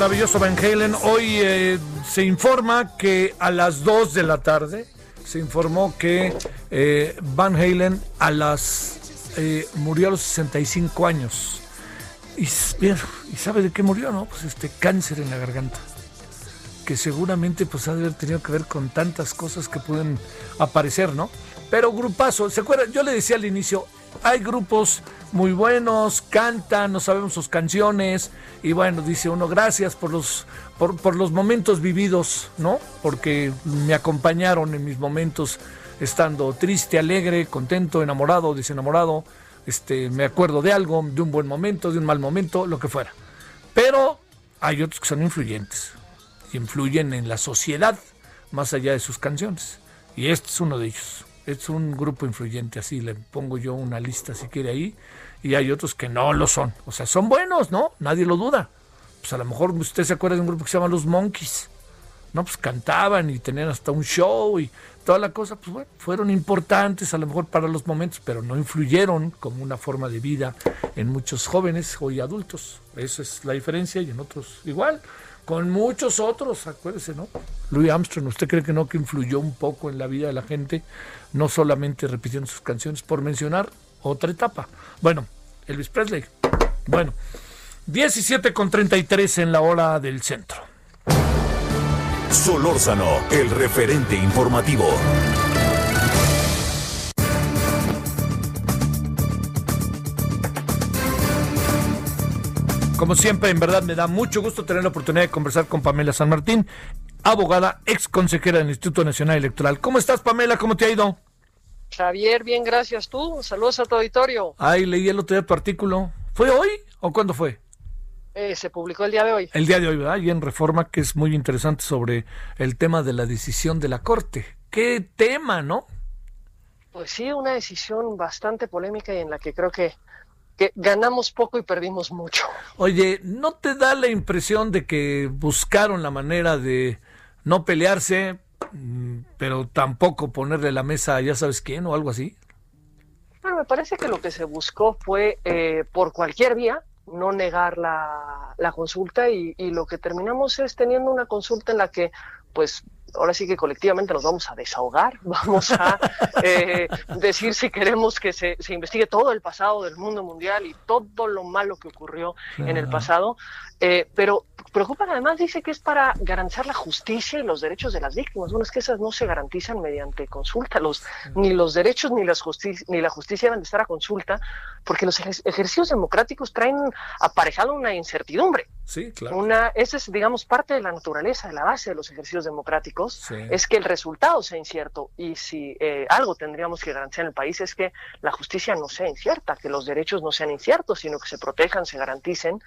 Maravilloso Van Halen. Hoy eh, se informa que a las 2 de la tarde se informó que eh, Van Halen a las eh, murió a los 65 años. Y, ¿Y sabe de qué murió? No, pues este cáncer en la garganta. Que seguramente pues ha de haber tenido que ver con tantas cosas que pueden aparecer, ¿no? Pero grupazo, ¿se acuerdan? Yo le decía al inicio, hay grupos muy buenos, cantan, no sabemos sus canciones y bueno, dice uno, gracias por los, por, los momentos vividos, ¿no? Porque me acompañaron en mis momentos estando triste, alegre, contento, enamorado, desenamorado, este, me acuerdo de algo, de un buen momento, de un mal momento, lo que fuera. Pero hay otros que son influyentes y influyen en la sociedad más allá de sus canciones. Y este es uno de ellos es un grupo influyente, así le pongo yo una lista si quiere ahí, y hay otros que no lo son. O sea, son buenos, ¿no? Nadie lo duda. Pues a lo mejor usted se acuerda de un grupo que se llama Los Monkeys. No, pues cantaban y tenían hasta un show y toda la cosa, pues bueno, fueron importantes a lo mejor para los momentos, pero no influyeron como una forma de vida en muchos jóvenes hoy adultos. Esa es la diferencia y en otros igual, con muchos otros, acuérdese, ¿no? Louis Armstrong, ¿usted cree que no que influyó un poco en la vida de la gente, no solamente repitiendo sus canciones, por mencionar otra etapa? Bueno, Elvis Presley. Bueno, 17 con 33 en la hora del centro. Solórzano, el referente informativo. Como siempre, en verdad me da mucho gusto tener la oportunidad de conversar con Pamela San Martín, abogada, ex consejera del Instituto Nacional Electoral. ¿Cómo estás, Pamela? ¿Cómo te ha ido? Javier, bien, gracias tú. Saludos a tu auditorio. Ay, leí el otro día tu artículo. ¿Fue hoy o cuándo fue? Eh, se publicó el día de hoy. El día de hoy, ¿verdad? Y en Reforma, que es muy interesante sobre el tema de la decisión de la Corte. ¿Qué tema, no? Pues sí, una decisión bastante polémica y en la que creo que, que ganamos poco y perdimos mucho. Oye, ¿no te da la impresión de que buscaron la manera de no pelearse, mm, pero tampoco ponerle la mesa a ya sabes quién o algo así? Bueno, me parece que lo que se buscó fue eh, por cualquier vía no negar la, la consulta y, y, lo que terminamos es teniendo una consulta en la que pues ahora sí que colectivamente nos vamos a desahogar, vamos a eh, decir si queremos que se, se, investigue todo el pasado del mundo mundial y todo lo malo que ocurrió en el pasado, eh, pero preocupa además dice que es para garantizar la justicia y los derechos de las víctimas. Bueno, es que esas no se garantizan mediante consulta, los, ni los derechos ni, las ni la justicia deben de estar a consulta, porque los ejercicios democráticos traen aparejado una incertidumbre. Sí, claro. Una, esa es, digamos, parte de la naturaleza, de la base de los ejercicios democráticos, sí. es que el resultado sea incierto. Y si eh, algo tendríamos que garantizar en el país es que la justicia no sea incierta, que los derechos no sean inciertos, sino que se protejan, se garanticen.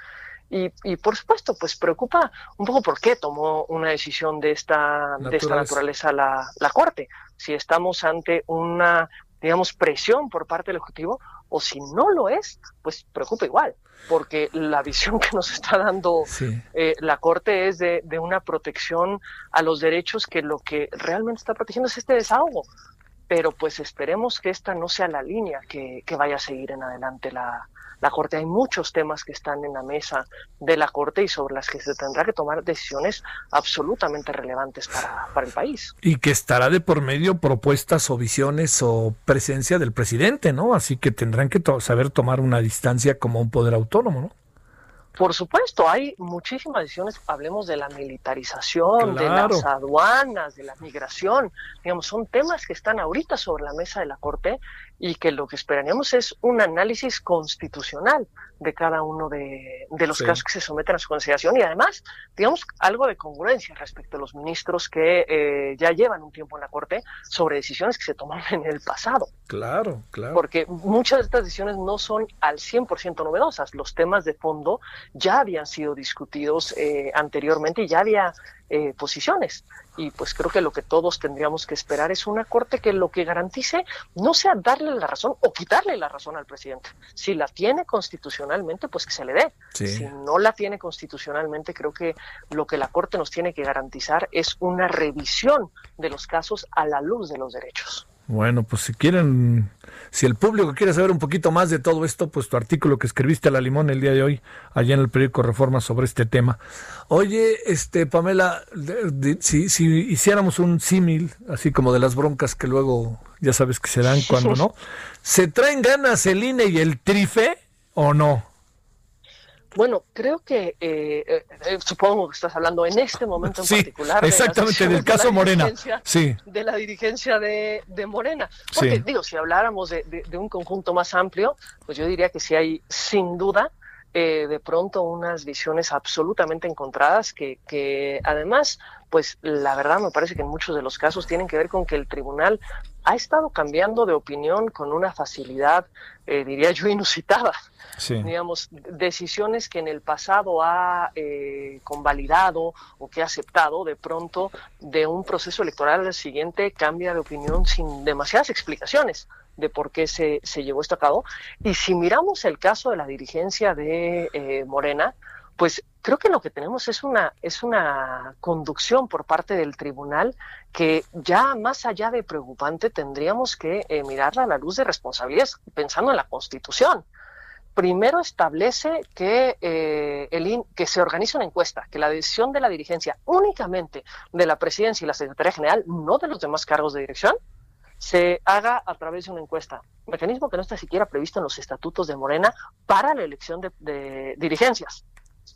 Y, y, por supuesto, pues preocupa un poco por qué tomó una decisión de esta, de esta naturaleza la, la Corte. Si estamos ante una, digamos, presión por parte del Ejecutivo o si no lo es, pues preocupa igual, porque la visión que nos está dando sí. eh, la Corte es de, de, una protección a los derechos que lo que realmente está protegiendo es este desahogo. Pero pues esperemos que esta no sea la línea que, que vaya a seguir en adelante la, la Corte. Hay muchos temas que están en la mesa de la Corte y sobre las que se tendrá que tomar decisiones absolutamente relevantes para, para el país. Y que estará de por medio propuestas o visiones o presencia del presidente, ¿no? Así que tendrán que to saber tomar una distancia como un poder autónomo, ¿no? Por supuesto, hay muchísimas decisiones, hablemos de la militarización, claro. de las aduanas, de la migración, digamos, son temas que están ahorita sobre la mesa de la Corte y que lo que esperaríamos es un análisis constitucional de cada uno de, de los sí. casos que se someten a su consideración y además, digamos, algo de congruencia respecto a los ministros que eh, ya llevan un tiempo en la Corte sobre decisiones que se tomaron en el pasado. Claro, claro. Porque muchas de estas decisiones no son al 100% novedosas. Los temas de fondo ya habían sido discutidos eh, anteriormente y ya había eh, posiciones. Y pues creo que lo que todos tendríamos que esperar es una corte que lo que garantice no sea darle la razón o quitarle la razón al presidente. Si la tiene constitucionalmente, pues que se le dé. Sí. Si no la tiene constitucionalmente, creo que lo que la corte nos tiene que garantizar es una revisión de los casos a la luz de los derechos. Bueno, pues si quieren, si el público quiere saber un poquito más de todo esto, pues tu artículo que escribiste a la limón el día de hoy, allá en el periódico Reforma sobre este tema. Oye, este Pamela, de, de, si, si hiciéramos un símil, así como de las broncas que luego ya sabes que se dan cuando no, ¿se traen ganas el INE y el TRIFE o no? Bueno, creo que eh, eh, supongo que estás hablando en este momento en sí, particular. Exactamente, del caso de Morena. Sí. De la dirigencia de, de Morena. Porque, sí. digo, si habláramos de, de, de, un conjunto más amplio, pues yo diría que sí hay, sin duda, eh, de pronto unas visiones absolutamente encontradas que, que además, pues la verdad me parece que en muchos de los casos tienen que ver con que el tribunal ha estado cambiando de opinión con una facilidad, eh, diría yo, inusitada. Digamos, decisiones que en el pasado ha eh, convalidado o que ha aceptado, de pronto, de un proceso electoral al siguiente, cambia de opinión sin demasiadas explicaciones de por qué se, se llevó esto a cabo. Y si miramos el caso de la dirigencia de eh, Morena, pues creo que lo que tenemos es una, es una conducción por parte del tribunal que ya más allá de preocupante tendríamos que eh, mirarla a la luz de responsabilidades pensando en la Constitución. Primero establece que, eh, el que se organiza una encuesta, que la decisión de la dirigencia únicamente de la presidencia y la Secretaría General, no de los demás cargos de dirección, se haga a través de una encuesta. Mecanismo que no está siquiera previsto en los estatutos de Morena para la elección de dirigencias.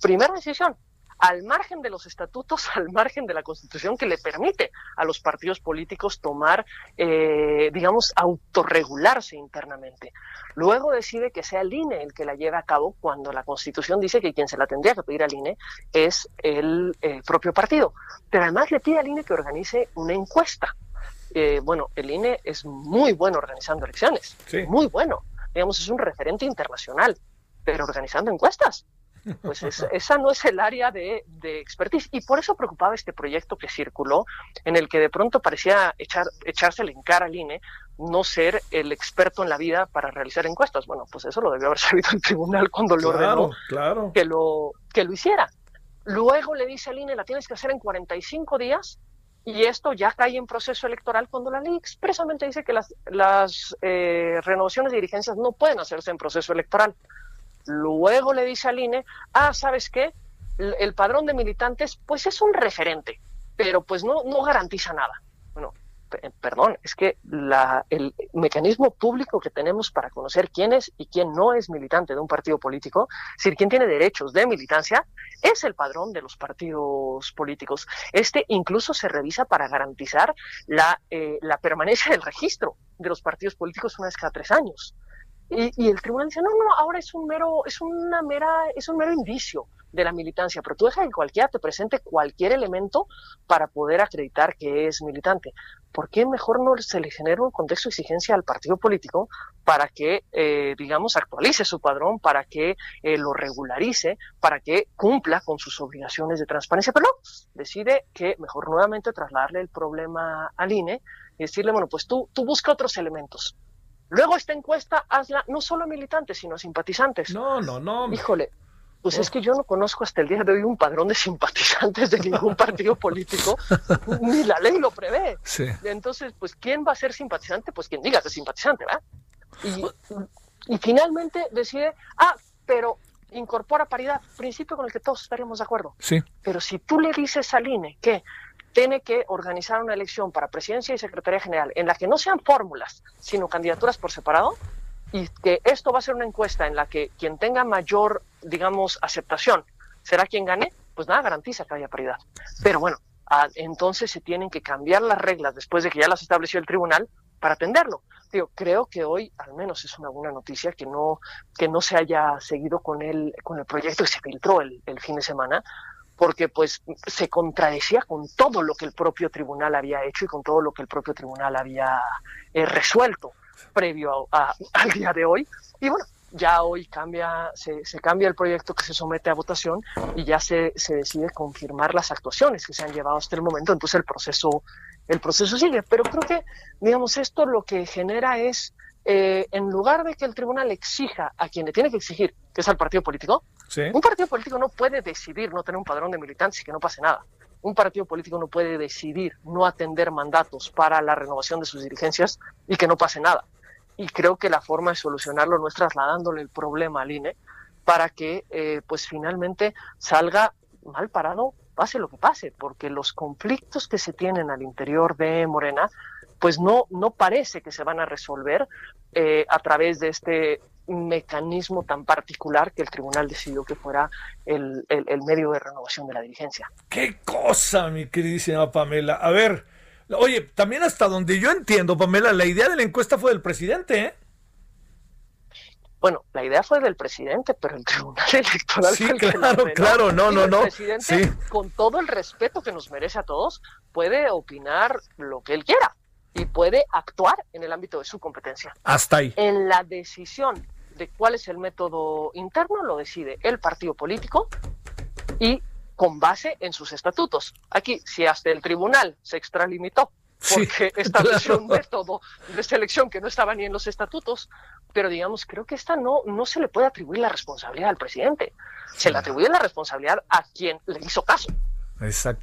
Primera decisión, al margen de los estatutos, al margen de la Constitución que le permite a los partidos políticos tomar, eh, digamos, autorregularse internamente. Luego decide que sea el INE el que la lleve a cabo cuando la Constitución dice que quien se la tendría que pedir al INE es el eh, propio partido. Pero además le pide al INE que organice una encuesta. Eh, bueno, el INE es muy bueno organizando elecciones, muy bueno. Digamos, es un referente internacional, pero organizando encuestas pues esa no es el área de, expertise. Y por eso preocupaba este proyecto que circuló, en el que de pronto parecía echar, echársele en cara al INE no ser el experto en la vida para realizar encuestas. Bueno, pues eso lo debió haber sabido el tribunal cuando le ordenó Que, lo, que lo hiciera. Luego le dice al INE, la tienes que hacer en 45 días y esto ya cae en proceso electoral cuando la ley expresamente dice que las, las eh, renovaciones de dirigencias no pueden hacerse en proceso electoral. Luego le dice al INE, ah, ¿sabes qué? El padrón de militantes, pues es un referente, pero pues no, no garantiza nada. Bueno, perdón, es que el mecanismo público que tenemos para conocer quién es y quién no es militante de un partido político, es decir, quién tiene derechos de militancia, es el padrón de los partidos políticos. Este incluso se revisa para garantizar la, eh, la permanencia del registro de los partidos políticos una vez cada tres años. Y, el tribunal dice, no, no, ahora es un mero, es una mera, es un mero indicio de la militancia, pero tú deja que cualquiera te presente cualquier elemento para poder acreditar que es militante. ¿Por qué mejor no se le genera un contexto de exigencia al partido político para que, eh, digamos, actualice su padrón, para que eh, lo regularice, para que cumpla con sus obligaciones de transparencia? Pero no, decide que mejor nuevamente trasladarle el problema al INE y decirle, bueno, pues tú, tú busca otros elementos Luego esta encuesta hazla no solo a militantes, sino a simpatizantes. No, no, no. Híjole, pues es que yo no conozco hasta el día de hoy un padrón de simpatizantes de ningún partido político, ni la ley lo prevé. Sí. Entonces, pues, ¿quién va a ser simpatizante? Pues quien diga que es simpatizante, ¿verdad? Y, y finalmente decide, ah, pero incorpora paridad, principio con el que todos estaríamos de acuerdo. Sí. Pero si tú le dices al INE que tiene que organizar una elección para presidencia y secretaría general en la que no sean fórmulas, sino candidaturas por separado, y que esto va a ser una encuesta en la que quien tenga mayor, digamos, aceptación será quien gane, pues nada garantiza que haya paridad. Pero bueno, entonces se tienen que cambiar las reglas después de que ya las estableció el tribunal para atenderlo. Digo, creo que hoy al menos es una buena noticia que no, que no se haya seguido con el, con el proyecto que se filtró el, el fin de semana, porque pues se contradecía con todo lo que el propio tribunal había hecho y con todo lo que el propio tribunal había eh, resuelto previo al día de hoy. Y bueno, ya hoy cambia, se, cambia el proyecto que se somete a votación y ya se, se, decide confirmar las actuaciones que se han llevado hasta el momento. Entonces el proceso, el proceso sigue. Pero creo que, digamos, esto lo que genera es, eh, en lugar de que el tribunal exija a quien le tiene que exigir, que es al partido político, un partido político no puede decidir no tener un padrón de militantes y que no pase nada. Un partido político no puede decidir no atender mandatos para la renovación de sus dirigencias y que no pase nada. Y creo que la forma de solucionarlo no es trasladándole el problema al INE para que eh, pues finalmente salga mal parado, pase lo que pase, porque los conflictos que se tienen al interior de Morena pues no, no parece que se van a resolver eh, a través de este mecanismo tan particular que el tribunal decidió que fuera el, medio de renovación de la dirigencia. ¡Qué cosa, mi queridísima Pamela! A ver, oye, también hasta donde yo entiendo, Pamela, la idea de la encuesta fue del presidente, ¿eh? Bueno, la idea fue del presidente, pero el Tribunal Electoral sí, claro, claro, no, no, no. El presidente, con todo el respeto que nos merece a todos, puede opinar lo que él quiera y puede actuar en el ámbito de su competencia. Hasta ahí. En la decisión de cuál es el método interno lo decide el partido político y con base en sus estatutos. Aquí, si hasta el tribunal se extralimitó porque estableció un método de selección que no estaba ni en los estatutos, pero digamos, creo que esta no, no se le puede atribuir la responsabilidad al presidente, se le atribuye la responsabilidad a quien le hizo caso.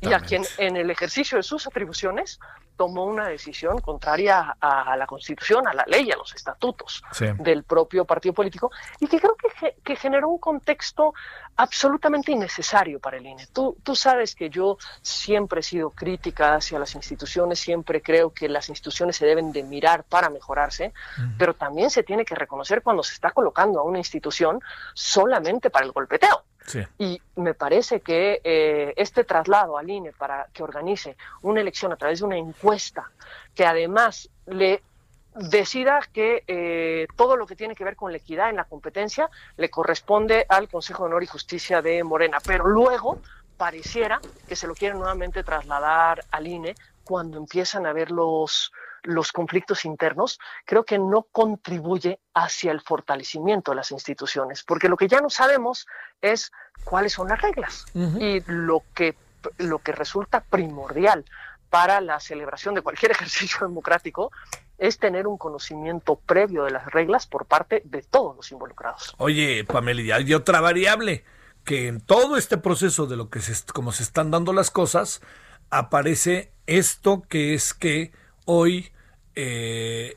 Y a quien en el ejercicio de sus atribuciones tomó una decisión contraria a, la Constitución, a la ley, a los estatutos del propio partido político, y que creo que, que, generó un contexto absolutamente innecesario para el INE. Tú, tú sabes que yo siempre he sido crítica hacia las instituciones, siempre creo que las instituciones se deben de mirar para mejorarse, pero también se tiene que reconocer cuando se está colocando a una institución solamente para el golpeteo. Y me parece que eh, este traslado al INE para que organice una elección a través de una encuesta que además le decida que eh, todo lo que tiene que ver con la equidad en la competencia le corresponde al Consejo de Honor y Justicia de Morena, pero luego pareciera que se lo quieren nuevamente trasladar al INE cuando empiezan a ver los, los conflictos internos, creo que no contribuye hacia el fortalecimiento de las instituciones, porque lo que ya no sabemos es cuáles son las reglas y lo que, lo que resulta primordial para la celebración de cualquier ejercicio democrático es tener un conocimiento previo de las reglas por parte de todos los involucrados. Oye, Pamela, hay otra variable que en todo este proceso de lo que se, como se están dando las cosas, aparece esto que es que hoy eh,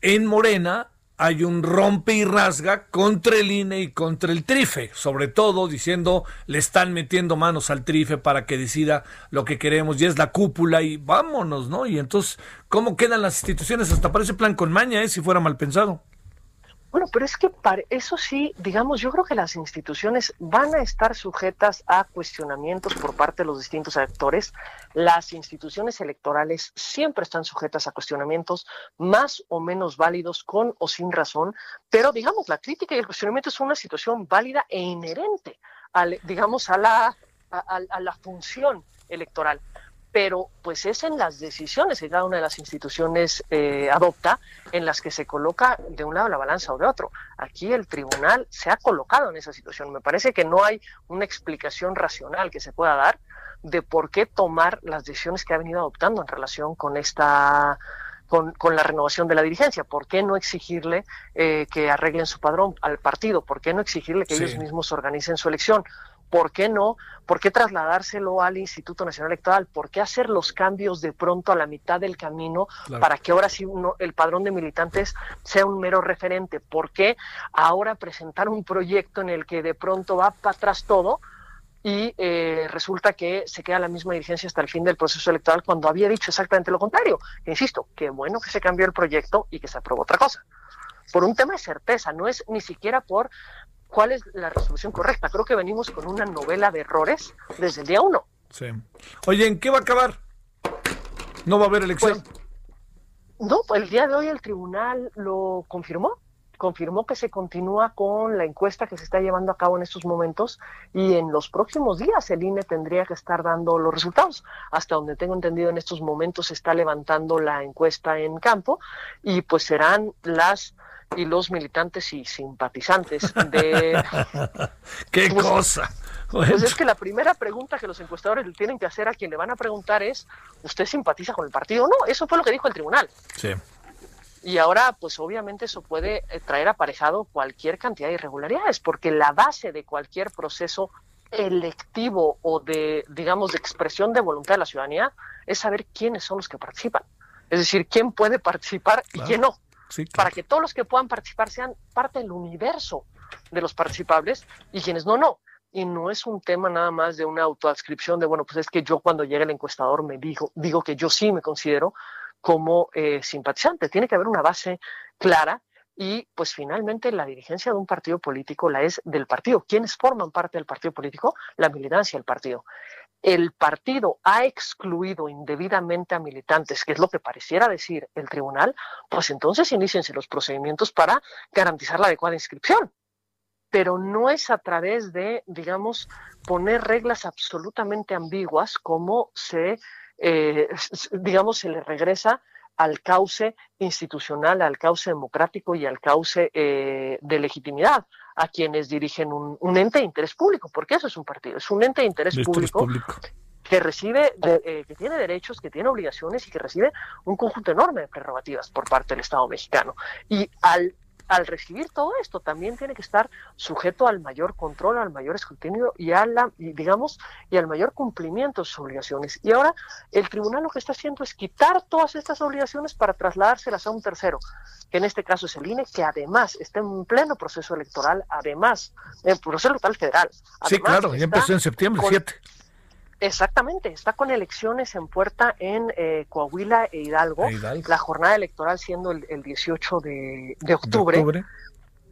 en Morena hay un rompe y rasga contra el INE y contra el TRIFE, sobre todo diciendo le están metiendo manos al TRIFE para que decida lo que queremos y es la cúpula y vámonos, ¿no? Y entonces, ¿cómo quedan las instituciones? Hasta parece plan con maña, ¿eh? Si fuera mal pensado. Bueno, pero es que para eso sí, digamos, yo creo que las instituciones van a estar sujetas a cuestionamientos por parte de los distintos actores. Las instituciones electorales siempre están sujetas a cuestionamientos más o menos válidos con o sin razón, pero digamos, la crítica y el cuestionamiento es una situación válida e inherente, al, digamos, a la, a la función electoral pero pues es en las decisiones que cada una de las instituciones eh, adopta en las que se coloca de un lado la balanza o de otro. Aquí el tribunal se ha colocado en esa situación. Me parece que no hay una explicación racional que se pueda dar de por qué tomar las decisiones que ha venido adoptando en relación con esta con, la renovación de la dirigencia. ¿Por qué no exigirle eh, que arreglen su padrón al partido? ¿Por qué no exigirle que ellos mismos organicen su elección? ¿Por qué no? ¿Por qué trasladárselo al Instituto Nacional Electoral? ¿Por qué hacer los cambios de pronto a la mitad del camino para que ahora sí uno, el padrón de militantes sea un mero referente? ¿Por qué ahora presentar un proyecto en el que de pronto va para atrás todo? y eh, resulta que se queda la misma dirigencia hasta el fin del proceso electoral cuando había dicho exactamente lo contrario. Insisto, qué bueno que se cambió el proyecto y que se aprobó otra cosa. Por un tema de certeza, no es ni siquiera por cuál es la resolución correcta. Creo que venimos con una novela de errores desde el día uno. Sí. Oye, ¿en qué va a acabar? ¿No va a haber elección? Pues, no, pues el día de hoy el tribunal lo confirmó. Confirmó que se continúa con la encuesta que se está llevando a cabo en estos momentos y en los próximos días el INE tendría que estar dando los resultados. Hasta donde tengo entendido en estos momentos se está levantando la encuesta en campo y pues serán las y los militantes y simpatizantes de... ¡Qué pues, cosa! Pues es que la primera pregunta que los encuestadores le tienen que hacer a quien le van a preguntar es, ¿usted simpatiza con el partido o no? Eso fue lo que dijo el tribunal. Sí. Y ahora, pues obviamente eso puede eh, traer aparejado cualquier cantidad de irregularidades, porque la base de cualquier proceso electivo o de, digamos, de expresión de voluntad de la ciudadanía es saber quiénes son los que participan. Es decir, quién puede participar y quién no para que todos los que puedan participar sean parte del universo de los participables y quienes no, no. Y no es un tema nada más de una autoadscripción de, bueno, pues es que yo cuando llegue el encuestador me digo, digo que yo sí me considero como eh, simpatizante. Tiene que haber una base clara y pues finalmente la dirigencia de un partido político la es del partido. ¿Quiénes forman parte del partido político? La militancia del partido el partido ha excluido indebidamente a militantes, que es lo que pareciera decir el tribunal, pues entonces iníciense los procedimientos para garantizar la adecuada inscripción. Pero no es a través de, digamos, poner reglas absolutamente ambiguas como se, eh, digamos, se le regresa al cauce institucional, al cauce democrático y al cauce eh, de legitimidad a quienes dirigen un, ente de interés público, porque eso es un partido, es un ente de interés, público, que recibe, eh, que tiene derechos, que tiene obligaciones y que recibe un conjunto enorme de prerrogativas por parte del Estado mexicano. Y al al recibir todo esto también tiene que estar sujeto al mayor control, al mayor escrutinio y a la, digamos, y al mayor cumplimiento de sus obligaciones. Y ahora el tribunal lo que está haciendo es quitar todas estas obligaciones para trasladárselas a un tercero, que en este caso es el INE, que además está en pleno proceso electoral, además, en proceso electoral federal. sí, claro, ya empezó en septiembre 7. Exactamente, está con elecciones en puerta en eh, Coahuila e Hidalgo, la jornada electoral siendo el, 18 de, octubre.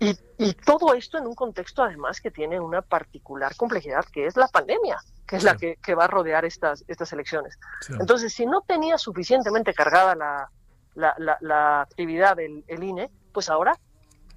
Y, y, todo esto en un contexto además que tiene una particular complejidad, que es la pandemia, que es la que, va a rodear estas, estas elecciones. Entonces, si no tenía suficientemente cargada la, la, la, actividad del el INE, pues ahora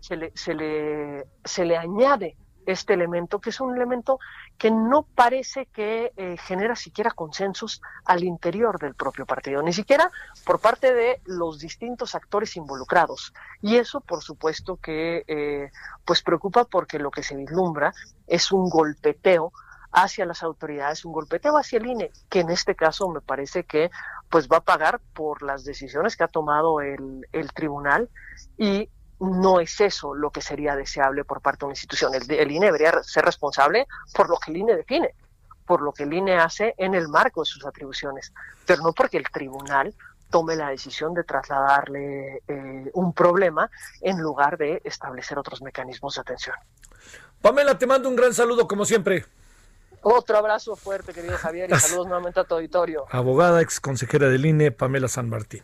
se le, se le, se le añade este elemento, que es un elemento que no parece que eh, genera siquiera consensos al interior del propio partido, ni siquiera por parte de los distintos actores involucrados. Y eso, por supuesto, que eh, pues preocupa porque lo que se vislumbra es un golpeteo hacia las autoridades, un golpeteo hacia el INE, que en este caso me parece que pues va a pagar por las decisiones que ha tomado el, el tribunal y no es eso lo que sería deseable por parte de una institución. El, INE debería ser responsable por lo que el INE define, por lo que el INE hace en el marco de sus atribuciones, pero no porque el tribunal tome la decisión de trasladarle eh, un problema en lugar de establecer otros mecanismos de atención. Pamela, te mando un gran saludo como siempre. Otro abrazo fuerte, querido Javier, y saludos nuevamente a tu auditorio. Abogada, ex consejera del INE, Pamela San Martín.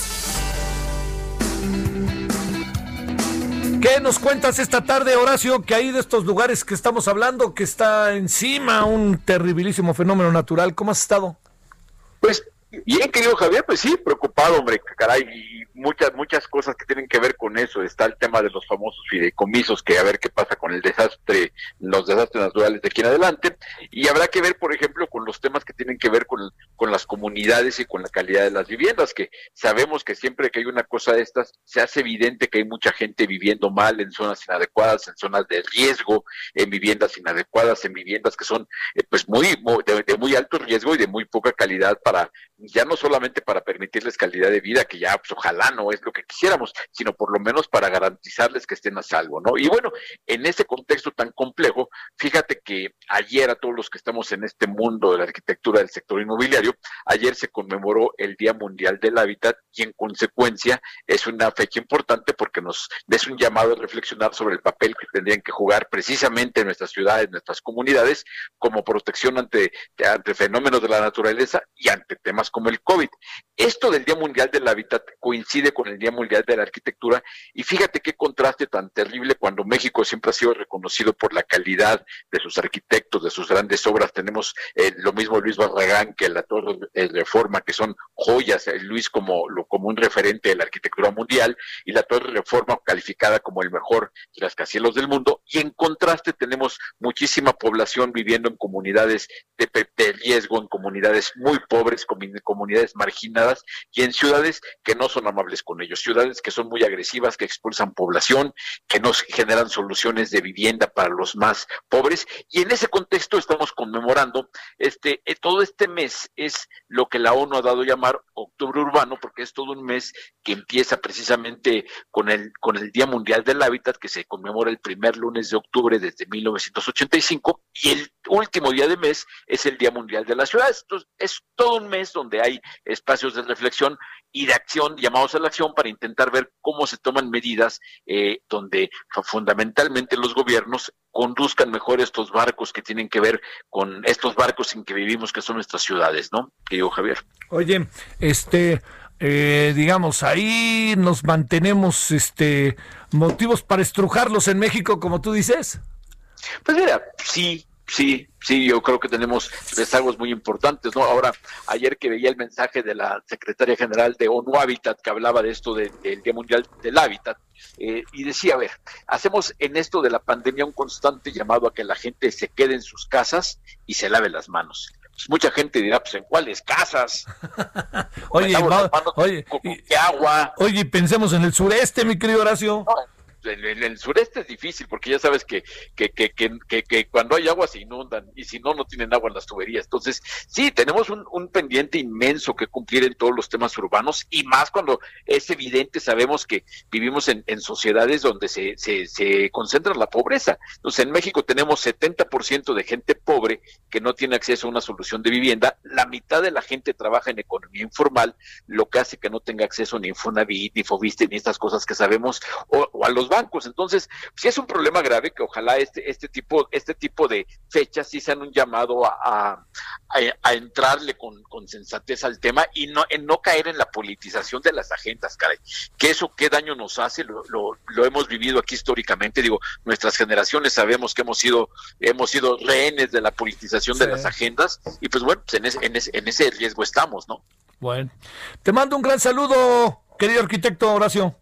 ¿Qué nos cuentas esta tarde, Horacio? Que hay de estos lugares que estamos hablando, que está encima un terribilísimo fenómeno natural. ¿Cómo has estado? Pues Bien, querido Javier, pues sí, preocupado, hombre, caray, muchas, muchas cosas que tienen que ver con eso. Está el tema de los famosos fideicomisos, que a ver qué pasa con el desastre, los desastres naturales de aquí en adelante. Y habrá que ver, por ejemplo, con los temas que tienen que ver con, con las comunidades y con la calidad de las viviendas, que sabemos que siempre que hay una cosa de estas, se hace evidente que hay mucha gente viviendo mal en zonas inadecuadas, en zonas de riesgo, en viviendas inadecuadas, en viviendas que son, eh, pues, muy, de, de muy alto riesgo y de muy poca calidad para ya no solamente para permitirles calidad de vida, que ya pues, ojalá no es lo que quisiéramos, sino por lo menos para garantizarles que estén a salvo, ¿no? Y bueno, en ese contexto tan complejo, fíjate que ayer a todos los que estamos en este mundo de la arquitectura del sector inmobiliario, ayer se conmemoró el Día Mundial del Hábitat y en consecuencia es una fecha importante porque nos es un llamado a reflexionar sobre el papel que tendrían que jugar precisamente nuestras ciudades, nuestras comunidades, como protección ante, ante fenómenos de la naturaleza y ante temas como el COVID. Esto del Día Mundial del Hábitat coincide con el Día Mundial de la Arquitectura y fíjate qué contraste tan terrible cuando México siempre ha sido reconocido por la calidad de sus arquitectos, de sus grandes obras. Tenemos eh, lo mismo Luis Barragán que la Torre Reforma, que son joyas, eh, Luis como, lo, como un referente de la arquitectura mundial y la Torre Reforma calificada como el mejor rascacielos del mundo. Y en contraste tenemos muchísima población viviendo en comunidades de, de riesgo, en comunidades muy pobres, comunidades marginadas y en ciudades que no son amables con ellos, ciudades que son muy agresivas, que expulsan población, que no generan soluciones de vivienda para los más pobres. Y en ese contexto estamos conmemorando este, eh, todo este mes es lo que la ONU ha dado a llamar Octubre Urbano, porque es todo un mes que empieza precisamente con el, con el Día Mundial del Hábitat, que se conmemora el primer lunes de octubre desde 1985, y el último día de mes es el Día Mundial de las Ciudades. Entonces, es todo un mes donde hay espacios de reflexión y de acción, llamados a la acción, para intentar ver cómo se toman medidas eh, donde fundamentalmente los gobiernos conduzcan mejor estos barcos que tienen que ver con estos barcos en que vivimos, que son nuestras ciudades, ¿no? Digo, Javier. Oye, este, eh, digamos, ahí nos mantenemos este, motivos para estrujarlos en México, como tú dices. Pues mira, sí, sí, sí, yo creo que tenemos rezagos muy importantes, ¿no? Ahora, ayer que veía el mensaje de la secretaria general de ONU Habitat, que hablaba de esto del Día Mundial del Hábitat, eh, y decía, a ver, hacemos en esto de la pandemia un constante llamado a que la gente se quede en sus casas y se lave las manos. Pues mucha gente dirá, pues en cuáles casas. oye, oye, ¿qué agua? Oye, pensemos en el sureste, mi querido Horacio en, el sureste es difícil porque ya sabes que, que, que, que, cuando hay agua se inundan y si no, no tienen agua en las tuberías. Entonces, sí, tenemos un, pendiente inmenso que cumplir en todos los temas urbanos y más cuando es evidente, sabemos que vivimos en, en sociedades donde se, se, concentra la pobreza. Entonces, en México tenemos 70% de gente pobre que no tiene acceso a una solución de vivienda. La mitad de la gente trabaja en economía informal, lo que hace que no tenga acceso ni Infonavit, ni Fobiste, ni estas cosas que sabemos, o, o a los bancos. Entonces, sí es un problema grave que ojalá este, este tipo, este tipo de fechas sí sean un llamado a, a, entrarle con, con, sensatez al tema y no, en no caer en la politización de las agendas, caray. Que eso qué daño nos hace, lo, lo, hemos vivido aquí históricamente, digo, nuestras generaciones sabemos que hemos sido, hemos sido rehenes de la politización de las agendas, y pues bueno, pues en, ese, en, ese, en ese riesgo estamos, ¿no? Bueno, te mando un gran saludo, querido arquitecto Horacio.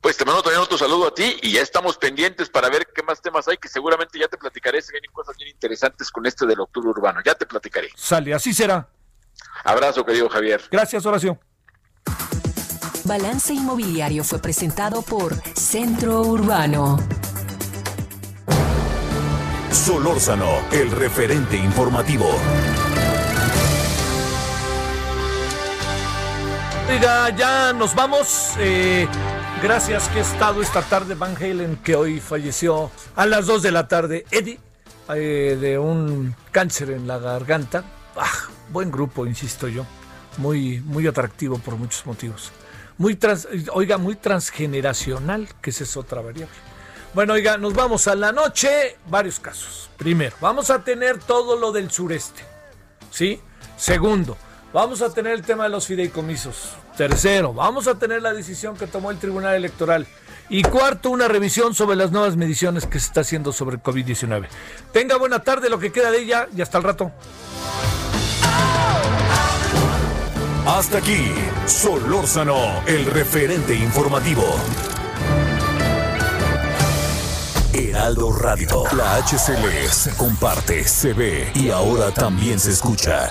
Pues te mando también otro saludo a ti y ya estamos pendientes para ver qué más temas hay, que seguramente ya te platicaré, se vienen cosas bien interesantes con este del octubre urbano, ya te platicaré. Sale, así será. Abrazo, querido Javier. Gracias, Horacio. Balance Inmobiliario fue presentado por Centro Urbano. Solórzano, el referente informativo. Oiga, ya nos vamos. Eh, gracias que he estado esta tarde Van Halen, que hoy falleció a las 2 de la tarde. Eddie, eh, de un cáncer en la garganta. Ah, buen grupo, insisto yo. Muy, muy atractivo por muchos motivos. Muy trans, oiga, muy transgeneracional, que esa es otra variable. Bueno, oiga, nos vamos a la noche. Varios casos. Primero, vamos a tener todo lo del sureste. ¿Sí? Segundo, Vamos a tener el tema de los fideicomisos. Tercero, vamos a tener la decisión que tomó el Tribunal Electoral. Y cuarto, una revisión sobre las nuevas mediciones que se está haciendo sobre el COVID-19. Tenga buena tarde, lo que queda de ella, y hasta el rato. Hasta aquí, Solórzano, el referente informativo. Heraldo Radio, la HCL se comparte, se ve y ahora también se escucha.